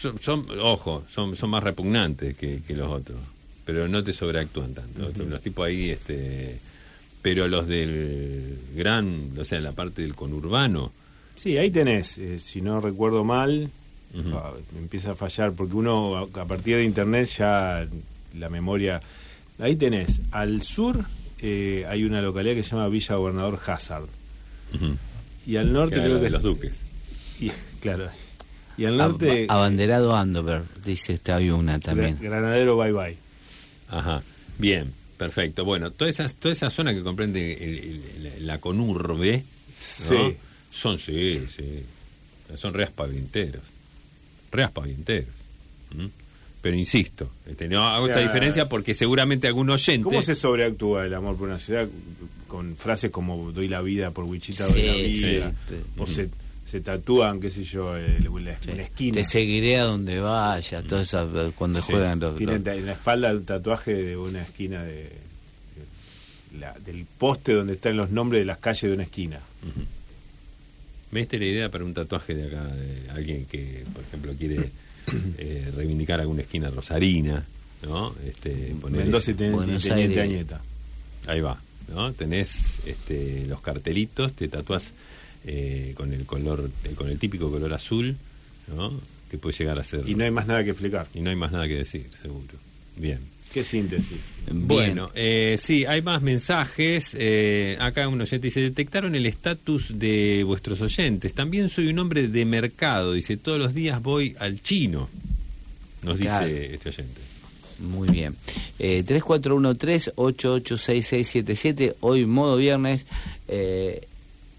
son, son- ojo, son, son más repugnantes que, que los otros, pero no te sobreactúan tanto. Los tipos ahí, este, pero los del gran, o sea, la parte del conurbano, Sí, ahí tenés, eh, si no recuerdo mal, ah, me empieza a fallar, porque uno a, a partir de internet ya la memoria... Ahí tenés, al sur eh, hay una localidad que se llama Villa Gobernador Hazard, y al norte creo que... los duques. Y, claro, y al norte... Ab- abanderado Andover, dice esta hay una también. Gra- Granadero Bye Bye. Ajá, bien, perfecto. Bueno, toda esa, toda esa zona que comprende el- el- la conurbe, ¿no? Sí. son, sí, sí, son reas pavienteros, reas pavienteros. ¿m? Pero insisto, este, no hago O sea, esta diferencia porque seguramente algún oyente... ¿Cómo se sobreactúa el amor por una ciudad con frases como doy la vida por Wichita, doy Sí, la vida? sí. O se, se tatúan, qué sé yo, el- la, Sí. esquina. Te seguiré a donde vayas, todo eso, cuando Sí. juegan los... Tiene los- en la espalda un tatuaje de una esquina de, de la- del poste donde están los nombres de las calles de una esquina. Me diste la idea para un tatuaje de acá, de alguien que, por ejemplo, quiere eh, reivindicar alguna esquina rosarina, ¿no? Este, poner Mendoza y Teniente, Buenos Teniente Aires. Añeta. Ahí va, ¿no? Tenés este, los cartelitos, te tatuás eh, con el color, eh, con el típico color azul, ¿no? Que puede llegar a ser. Y no hay más nada que explicar. y no hay más nada que decir, seguro. Bien. Qué síntesis. Bien. Bueno, eh, sí, hay más mensajes. Eh, acá un oyente dice, detectaron el estatus de vuestros oyentes. También soy un hombre de mercado. Dice, todos los días voy al chino. Nos Claro. dice este oyente. Muy bien. Eh, 3413-886677, hoy modo viernes eh,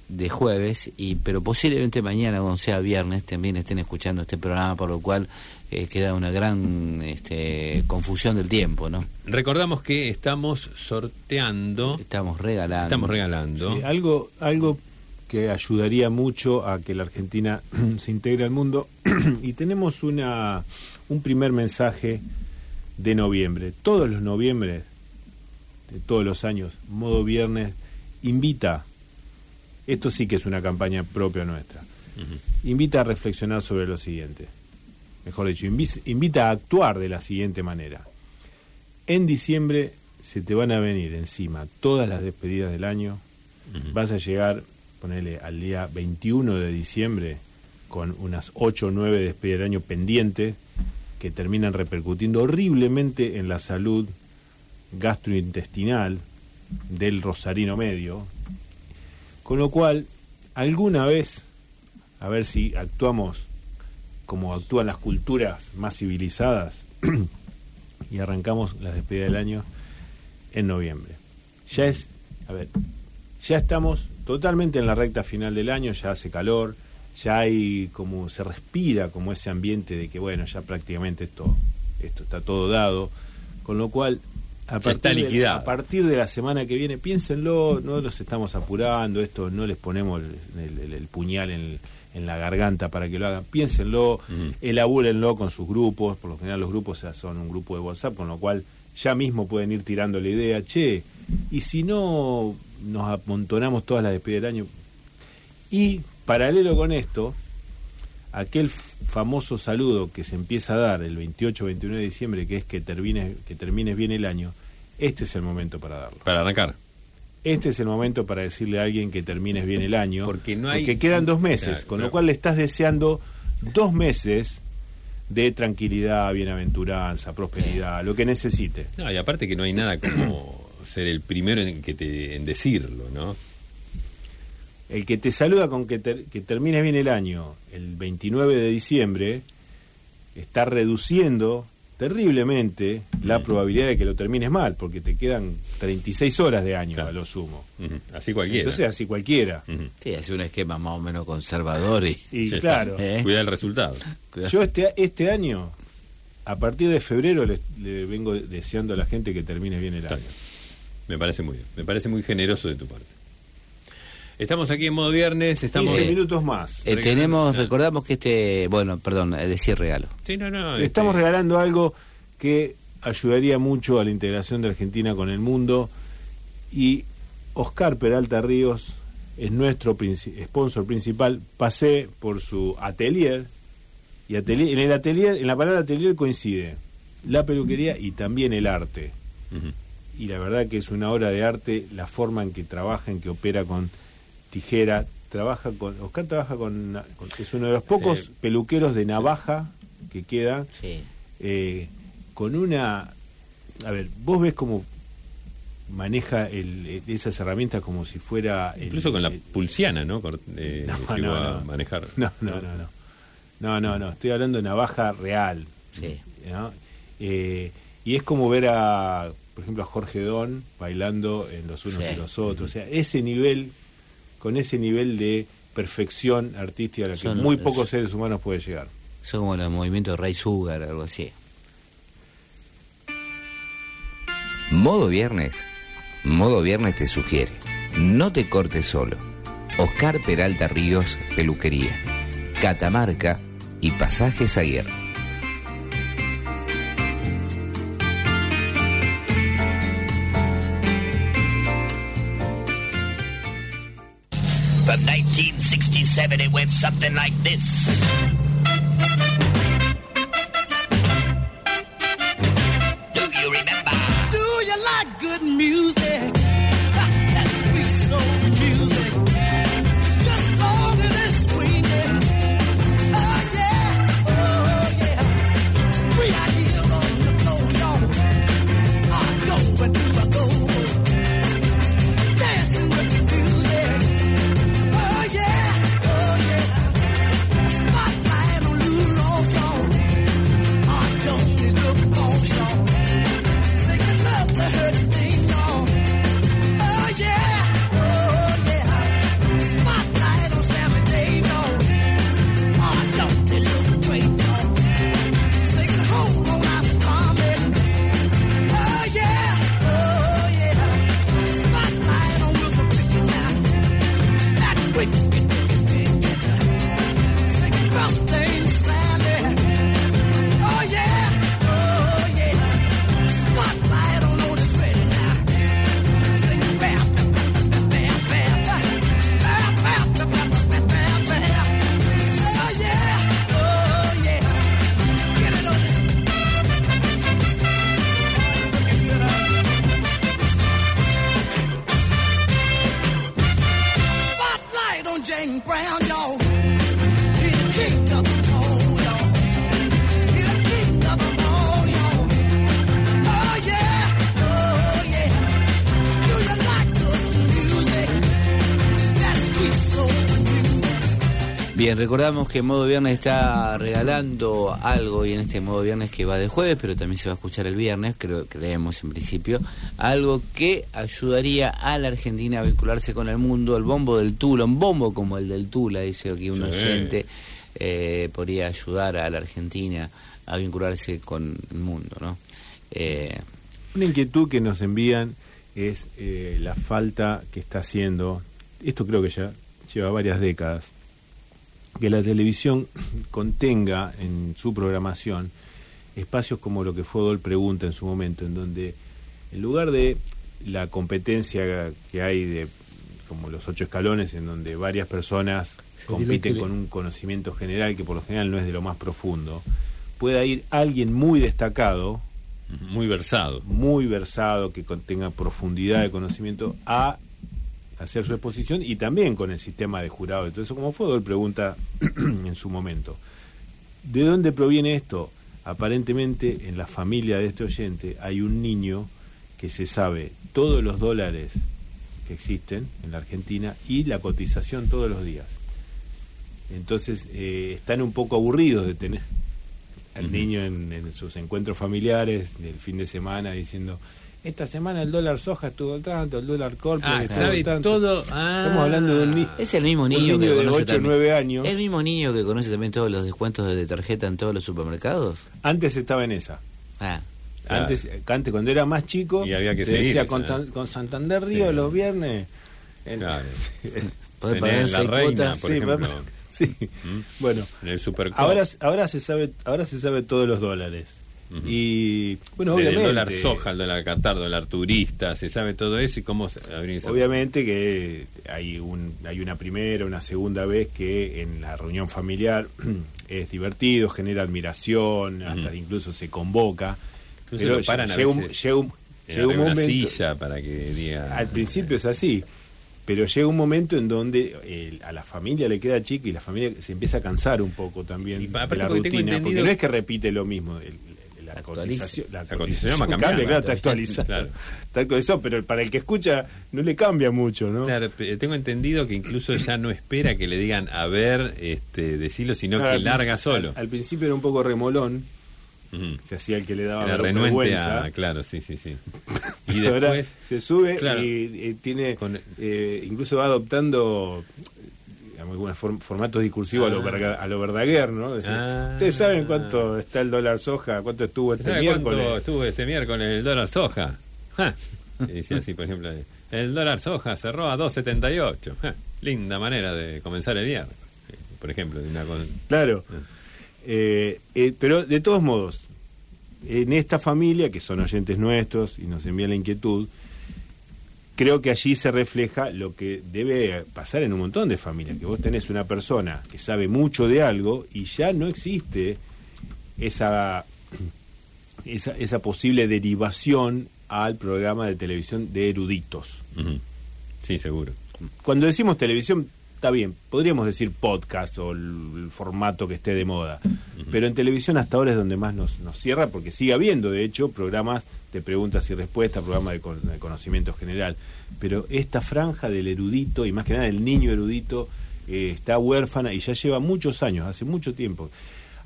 de jueves, y pero posiblemente mañana, cuando sea viernes, también estén escuchando este programa, por lo cual eh, queda una gran este, confusión del tiempo, ¿no? Recordamos que estamos sorteando, Estamos regalando. estamos regalando. Sí, algo, algo que ayudaría mucho a que la Argentina se integre al mundo. y tenemos una, un primer mensaje de noviembre. Todos los noviembres, de todos los años, modo viernes, invita, esto sí que es una campaña propia nuestra, invita a reflexionar sobre lo siguiente. Mejor dicho, invita a actuar de la siguiente manera. En diciembre se te van a venir encima todas las despedidas del año. Vas a llegar, ponele, al día 21 de diciembre con unas 8 o 9 despedidas del año pendientes que terminan repercutiendo horriblemente en la salud gastrointestinal del rosarino medio. Con lo cual, alguna vez, a ver si actuamos como actúan las culturas más civilizadas y arrancamos las despedidas del año en noviembre. Ya es, a ver, ya estamos totalmente en la recta final del año, ya hace calor, ya hay como se respira como ese ambiente de que bueno, ya prácticamente esto esto está todo dado, con lo cual a partir, de, liquidado. a partir de la semana que viene, piénsenlo, no los estamos apurando, esto no les ponemos el, el- el puñal en, en la garganta para que lo hagan, piénsenlo, Ujú. elabúrenlo con sus grupos, por lo general los grupos son un grupo de WhatsApp, con lo cual ya mismo pueden ir tirando la idea, che, y si no nos amontonamos todas las despedidas del año. Y paralelo con esto, aquel famoso saludo que se empieza a dar el 28-29 de diciembre, que es que termines, que termines bien el año, este es el momento para darlo. Para arrancar. Este es el momento para decirle a alguien que termines bien el año. Porque no hay- porque quedan dos meses, Claro, con claro. lo cual le estás deseando dos meses de tranquilidad, bienaventuranza, prosperidad, lo que necesite. No, y aparte que no hay nada como ser el primero en, que te, en decirlo, ¿no? El que te saluda con que, ter- que termines bien el año el 29 de diciembre está reduciendo terriblemente la probabilidad de que lo termines mal, porque te quedan 36 horas de año Claro. a lo sumo. Así cualquiera. Entonces así cualquiera. Ujú. Sí, hace un esquema más o menos conservador y... Y claro, ¿Eh? Cuida el resultado. Cuidado. yo este, este año, a partir de febrero, le, le vengo deseando a la gente que termine bien el año. Me parece muy bien. Me parece muy generoso de tu parte. Estamos aquí en modo viernes. Estamos. 15 minutos más. Eh, tenemos, recordamos que este, bueno, perdón, eh, decir regalo. Sí, no, no. Le estamos este, regalando algo que ayudaría mucho a la integración de Argentina con el mundo y Oscar Peralta Ríos es nuestro sponsor principal. Pasé por su atelier y atelier, en el atelier, en la palabra atelier coincide la peluquería y también el arte. Y la verdad que es una obra de arte la forma en que trabaja, en que opera con tijera, trabaja con Oscar trabaja con, con- es uno de los pocos Eh, peluqueros de navaja que queda Sí. eh, con una a ver vos ves cómo maneja el, eh, esas herramientas como si fuera el- Incluso con la el- pulsiana, ¿no? Eh, No, no, a no. manejar. no no no no no no no estoy hablando de navaja real Sí. Eh, y es como ver a por ejemplo a Jorge Don bailando en los unos y los otros o sea ese nivel con ese nivel de perfección artística a la que Son- muy pocos seres humanos pueden llegar Son como los movimientos de Ray Sugar, algo así. Modo Viernes. Modo Viernes te sugiere. No te cortes solo. Oscar Peralta Ríos, Peluquería. Catamarca y Pasajes Ayer. From 1967, it went something like this. Do you remember? Do you like good music? Recordamos que Modo Viernes está regalando algo y en este Modo Viernes que va de jueves, pero también se va a escuchar el viernes, creo, creemos en principio, algo que ayudaría a la Argentina a vincularse con el mundo, el bombo del Tula, un bombo como el del Tula, dice aquí un Sí. oyente, eh, podría ayudar a la Argentina a vincularse con el mundo, ¿no? Eh, Una inquietud que nos envían es eh, la falta que está haciendo, esto creo que ya lleva varias décadas, que la televisión contenga en su programación espacios como lo que fue Dol Pregunta en su momento, en donde en lugar de la competencia que hay de como los ocho escalones, en donde varias personas compiten con un conocimiento general que por lo general no es de lo más profundo, pueda ir alguien muy destacado, Muy versado. muy versado, que contenga profundidad de conocimiento, a hacer su exposición y también con el sistema de jurado. Entonces, como fue Dol pregunta en su momento, ¿de dónde proviene esto? Aparentemente, en la familia de este oyente hay un niño que se sabe todos los dólares que existen en la Argentina y la cotización todos los días. Entonces, eh, están un poco aburridos de tener al niño en, en sus encuentros familiares del fin de semana diciendo, esta semana el dólar soja estuvo tanto, el dólar corporate Ah, estuvo sabe tanto". todo. Ah. Estamos hablando de un niño. Es el mismo Un niño, niño que de conoce 8 o también- 9 años. ¿El mismo niño que conoce también todos los descuentos de tarjeta en todos los supermercados? Antes estaba en esa. Ah, Claro. Antes, antes, cuando era más chico, Y había que te seguir decía con, tan- con Santander Río Sí. los viernes. en- Claro. poder Tenés pagar la seis reina, por Sí, ejemplo. sí. Bueno, En el Super ahora, ahora se sabe, ahora se sabe todos los dólares. Y bueno, Desde obviamente. el dólar soja, el dólar qatar, dólar turista, se sabe todo eso y cómo se Obviamente que hay un hay una primera, una segunda vez que en la reunión familiar es divertido, genera admiración, hasta incluso se convoca. Incluso pero lo paran a llega, un, llega un- llega un una momento, silla para que diga. al principio es así, pero llega un momento en donde eh, a la familia le queda chica y la familia se empieza a cansar un poco también Y de la rutina, porque no es que repite lo mismo. el- la cotización, la La cotización va cambia, claro, está actualizada. Claro. Está actualizado, pero para el que escucha no le cambia mucho, ¿no? Claro, tengo entendido que incluso ya no espera que le digan a ver, este, decirlo, sino Claro, que larga solo. Al, al principio era un poco remolón, se hacía el que le daba Era ver- renuente a, claro, sí, sí, sí. Y Ahora después, se sube claro. y, tiene Con- eh, incluso va adoptando eh, algunos form- formatos discursivos a, lo Ah. Verga- a lo Verdaguer, ¿no? Decir, Ah. Ustedes saben cuánto está el dólar soja, cuánto estuvo este ¿sabe miércoles. cuánto estuvo este miércoles el dólar soja? Ja. Así, por ejemplo, el dólar soja cerró a 2.78. Ja. Linda manera de comenzar el viernes. Por ejemplo, una con- Claro. Eh, eh, pero de todos modos, en esta familia, que son oyentes nuestros y nos envían la inquietud, creo que allí se refleja lo que debe pasar en un montón de familias, que vos tenés una persona que sabe mucho de algo y ya no existe esa, esa, esa posible derivación al programa de televisión de eruditos. Sí, seguro. Cuando decimos televisión, está bien, podríamos decir podcast o el, formato que esté de moda, pero en televisión hasta ahora es donde más nos, nos cierra, porque sigue habiendo, de hecho, programas de preguntas y respuestas, programas de, con- de conocimiento general, pero esta franja del erudito, y más que nada el niño erudito, eh, está huérfana y ya lleva muchos años, hace mucho tiempo.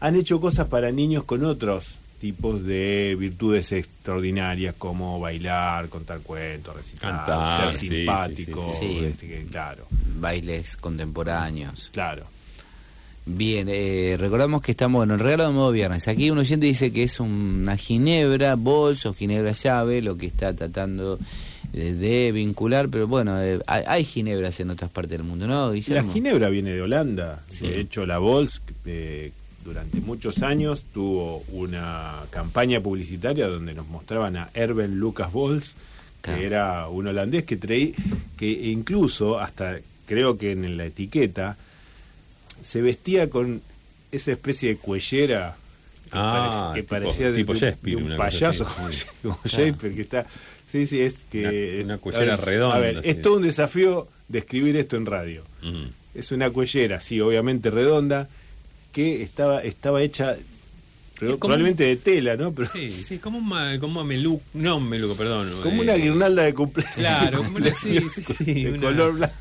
Han hecho cosas para niños con otros tipos de virtudes extraordinarias como bailar, contar cuentos, recitar, Cantar, ser sí, simpático, sí, sí. Sí. este, que- claro, bailes contemporáneos. claro. Bien, eh, recordamos que estamos en el regalo de modo viernes. Aquí un oyente dice que es una ginebra, bolso o ginebra llave, lo que está tratando de, de vincular, pero bueno, eh, hay, hay ginebras en otras partes del mundo, ¿no, La ginebra viene de Holanda. Sí. De hecho, la Bols eh, durante muchos años tuvo una campaña publicitaria donde nos mostraban a Erben Lucas Bols, que Claro. era un holandés que traí, que incluso hasta creo que en la etiqueta se vestía con esa especie de cuellera que, Ah, parec- que tipo- parecía de, tipo un payaso como, Shakespeare, que está sí sí es que Una- una a cuellera ver, redonda, a ver es todo un desafío describir esto en radio. Es una cuellera, sí, obviamente redonda, que estaba estaba hecha pero probablemente de tela, ¿no? Pero Sí, sí, como un ma- como meluco, no un meluco, perdón. como eh, una guirnalda de cumpleaños. Claro, como una, sí, sí, sí, de una- color blanco.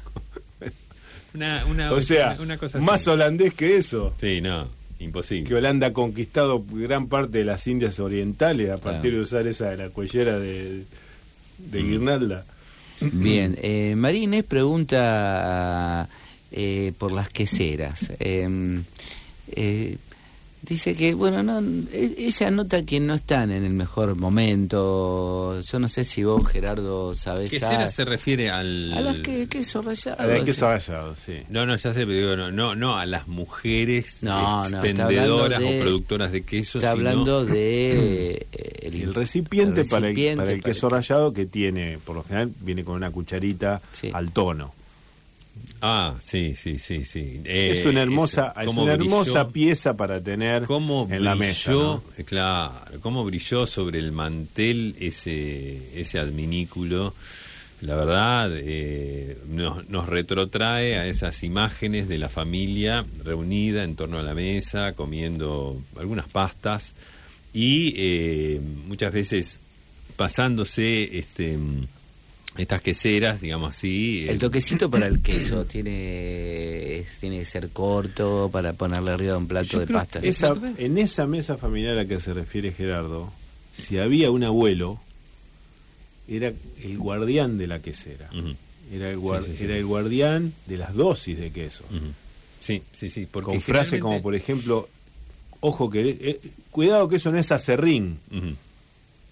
Una, una, O sea, una cosa así. más holandés que eso. Sí, no, imposible. Que Holanda ha conquistado gran parte de las Indias Orientales a partir de usar esa de la cuellera de, de guirnalda. Bien, eh, Marínez pregunta eh, por las queseras. Eh, eh, dice que, bueno, no, e- ella nota que no están en el mejor momento. Yo no sé si vos, Gerardo, sabés. ¿Qué a- cera se refiere al...? A las que queso rallado. A ver, queso sí. rallado, sí. No, no, ya sé, pero digo, no, no, no a las mujeres No, no, está expendedoras hablando de- o productoras de queso, Está sino- hablando de eh, El recipiente, para, el, recipiente para el para queso rallado que tiene, por lo general, viene con una cucharita Sí. al tono. Ah, sí, sí, sí, sí. Eh, es una hermosa, es una brilló- hermosa pieza para tener cómo en la mesa. brilló, ¿no? eh, claro, cómo brilló sobre el mantel ese, ese adminículo. La verdad, eh, nos, nos retrotrae a esas imágenes de la familia reunida en torno a la mesa, comiendo algunas pastas y eh, muchas veces pasándose este, estas queseras, digamos así. El eh, toquecito para el queso tiene, es- tiene que ser corto para ponerle arriba un plato Yo de Esa- ¿verdad? en esa mesa familiar a la que se refiere Gerardo, si había un abuelo, era el guardián de la quesera. Era, el guar- Sí, sí, sí. era el guardián de las dosis de queso. Sí, sí, sí. Porque Con frases como, por ejemplo, ojo que eh, cuidado que eso no es acerrín, Ujú.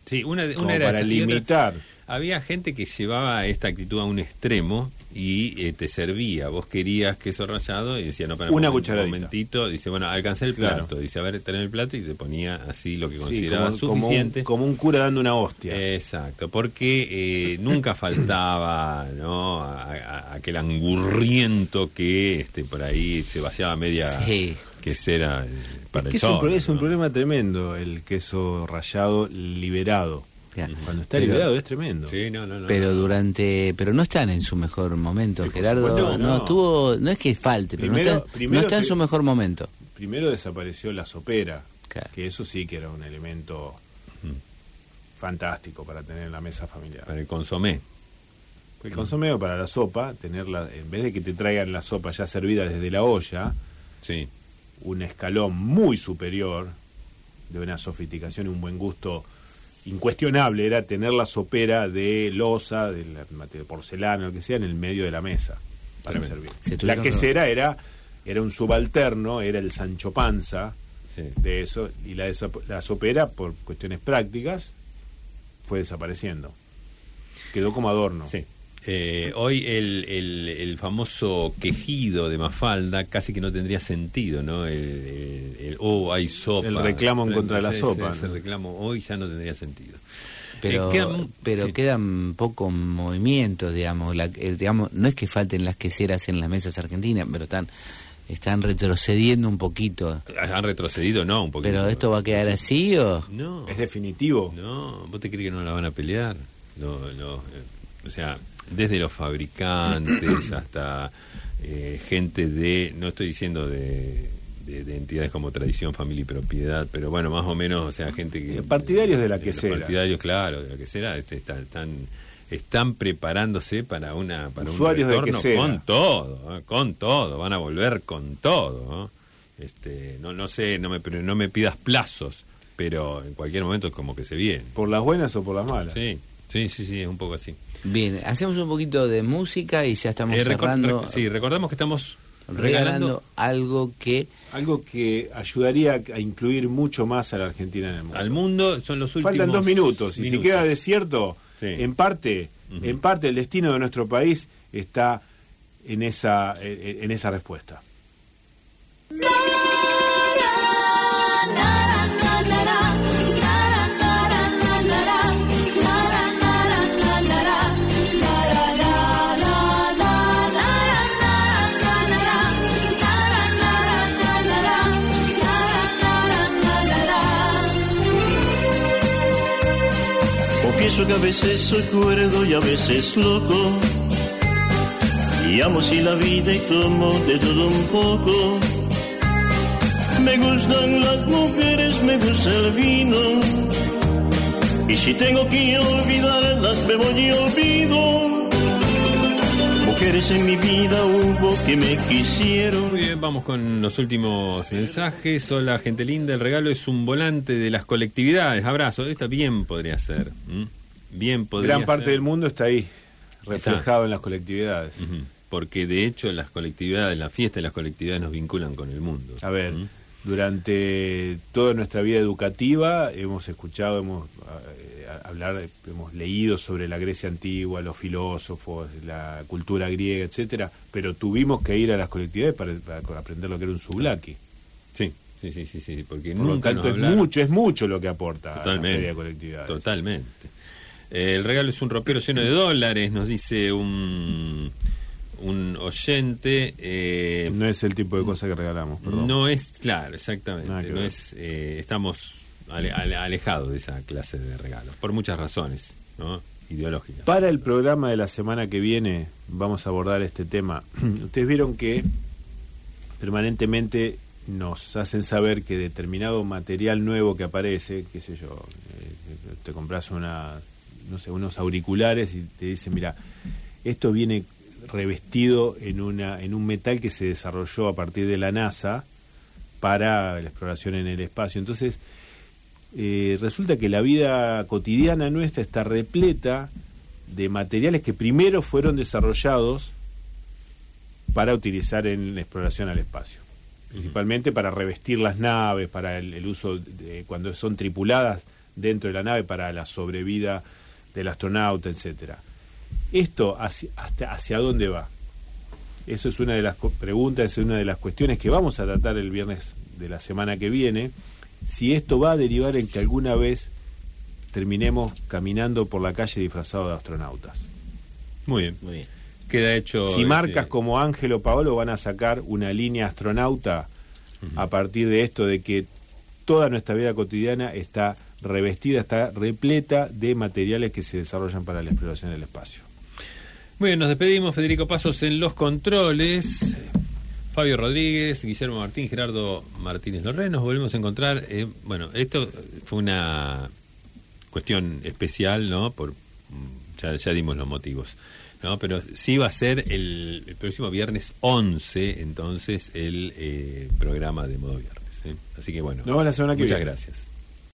Sí, una, una como era para esa, y otra- limitar. Había gente que llevaba esta actitud a un extremo y eh, te servía. Vos querías queso rallado y decía, no, para Una un momentito. Dice, bueno, alcancé el Claro. plato. Dice, a ver, tener el plato y te ponía así lo que Sí, consideraba como, como un, suficiente. como un cura dando una hostia. Exacto, porque eh, nunca faltaba ¿no? A- a- aquel angurriento que este, por ahí se vaciaba media Sí. quesera eh, para Es el que es, un, sol. es un problema tremendo el queso rallado liberado. Cuando está Pero- liberado es tremendo. Sí, no, no, no, pero no. durante pero no están en su mejor momento Sí, Gerardo supuesto, no, no. tuvo no es que falte pero Primero- no está, primero no está en se- su mejor momento Primero desapareció la sopera, Claro. que eso sí que era un elemento fantástico para tener en la mesa familiar. Para el consomé. El consomé o para la sopa, tenerla, en vez de que te traigan la sopa ya servida desde la olla, Sí. un escalón muy superior de una sofisticación y un buen gusto incuestionable era tener la sopera de losa, de, la, de porcelana, lo que sea, en el medio de la mesa para servir. Se La quesera era, era un subalterno, era el Sancho Panza Sí. de eso, y la, la sopera, por cuestiones prácticas, fue desapareciendo. Quedó como adorno. Sí. Eh, hoy el, el, el famoso quejido de Mafalda casi que no tendría sentido, ¿no? El, el- el, oh, hay sopa. El reclamo en contra de la Ese- sopa, Ese ¿no? reclamo hoy ya no tendría sentido. pero Eh, quedan- pero sí. quedan pocos movimientos digamos la, eh, digamos no es que falten las queseras en las mesas argentinas pero están están retrocediendo un poquito Han retrocedido, no, un poquito. pero esto va a quedar así o No. Es definitivo. No, ¿vos te crees que no la van a pelear? Lo- lo- eh, o sea, desde los fabricantes hasta eh, gente de, no estoy diciendo de, de- de entidades como Tradición, Familia y Propiedad, pero bueno, más o menos, o sea, gente que... Eh, partidarios de la los quesera. Partidarios, claro, de la quesera, este, están, están, están preparándose para una para Usuarios un retorno con todo, ¿eh? con todo, van a volver con todo. Este, no, no sé, no me, pero no me pidas plazos, pero en cualquier momento es como que se viene. ¿Por las buenas o por las malas? Sí, sí, sí, sí, es un poco así. Bien hacemos un poquito de música y ya estamos Eh, recor- cerrando rec- sí, recordamos que estamos regalando regalando algo que Algo que ayudaría a incluir mucho más a la Argentina en el mundo. al mundo, son los últimos Faltan dos minutos. Y si queda desierto, Sí. en parte, en parte el destino de nuestro país está en esa, en esa respuesta. Que a veces soy cuerdo y a veces loco. Y amo si la vida y tomo de todo un poco. Me gustan las mujeres, me gusta el vino. Y si tengo que olvidarlas, me voy y olvido. Mujeres en mi vida hubo que me quisieron. Muy bien, vamos con los últimos mensajes. Hola, gente linda. El regalo es un volante de las colectividades. Abrazo. Esta bien podría ser. ¿m? Bien podría Gran parte ser. del mundo está ahí, reflejado en las colectividades. Porque de hecho las colectividades, la fiesta de las colectividades nos vinculan con el mundo. A ver. Durante toda nuestra vida educativa hemos escuchado, hemos eh, hablar, hemos leído sobre la Grecia antigua, los filósofos, la cultura griega, etcétera, pero tuvimos que ir a las colectividades para, para aprender lo que era un sublaki. Sí, sí, sí, sí, sí, porque Por lo nunca tanto nos es mucho, es mucho lo que aporta a la feria de colectividades. Totalmente. El regalo es un ropero lleno de dólares, nos dice un, un oyente. eh, No es el tipo de cosa que regalamos, perdón. no es, claro, exactamente. No es, eh, estamos ale- ale- alejados de esa clase de regalos, por muchas razones, ¿no? Ideológicas. Para el programa de la semana que viene vamos a abordar este tema. Ustedes vieron que permanentemente nos hacen saber que determinado material nuevo que aparece, qué sé yo, eh, te compras una, no sé, unos auriculares y te dicen, mira, esto viene revestido en una en un metal que se desarrolló a partir de la NASA para la exploración en el espacio. Entonces, eh, resulta que la vida cotidiana nuestra está repleta de materiales que primero fueron desarrollados para utilizar en la exploración al espacio. Principalmente para revestir las naves, para el, el uso de, cuando son tripuladas dentro de la nave, para la sobrevida del astronauta, etcétera. Esto hacia, hasta hacia dónde va. Eso es una de las preguntas, es una de las cuestiones que vamos a tratar el viernes de la semana que viene. Si esto va a derivar en que alguna vez terminemos caminando por la calle disfrazados de astronautas. Muy bien. Muy bien. Queda hecho. Si ese- marcas como Ángel o Paolo van a sacar una línea astronauta a partir de esto de que toda nuestra vida cotidiana está revestida, está repleta de materiales que se desarrollan para la exploración del espacio. Muy bien, nos despedimos. Federico Pasos en los controles. Fabio Rodríguez, Guillermo Martín, Gerardo Martínez Lorre. Nos volvemos a encontrar. eh, bueno, esto fue una cuestión especial, ¿no? Por, mm, ya, ya dimos los motivos. ¿no? Pero sí va a ser el, el próximo viernes 11, entonces, el eh, programa de modo viernes. ¿eh? Así que bueno, Nos vemos la semana que muchas viene. gracias.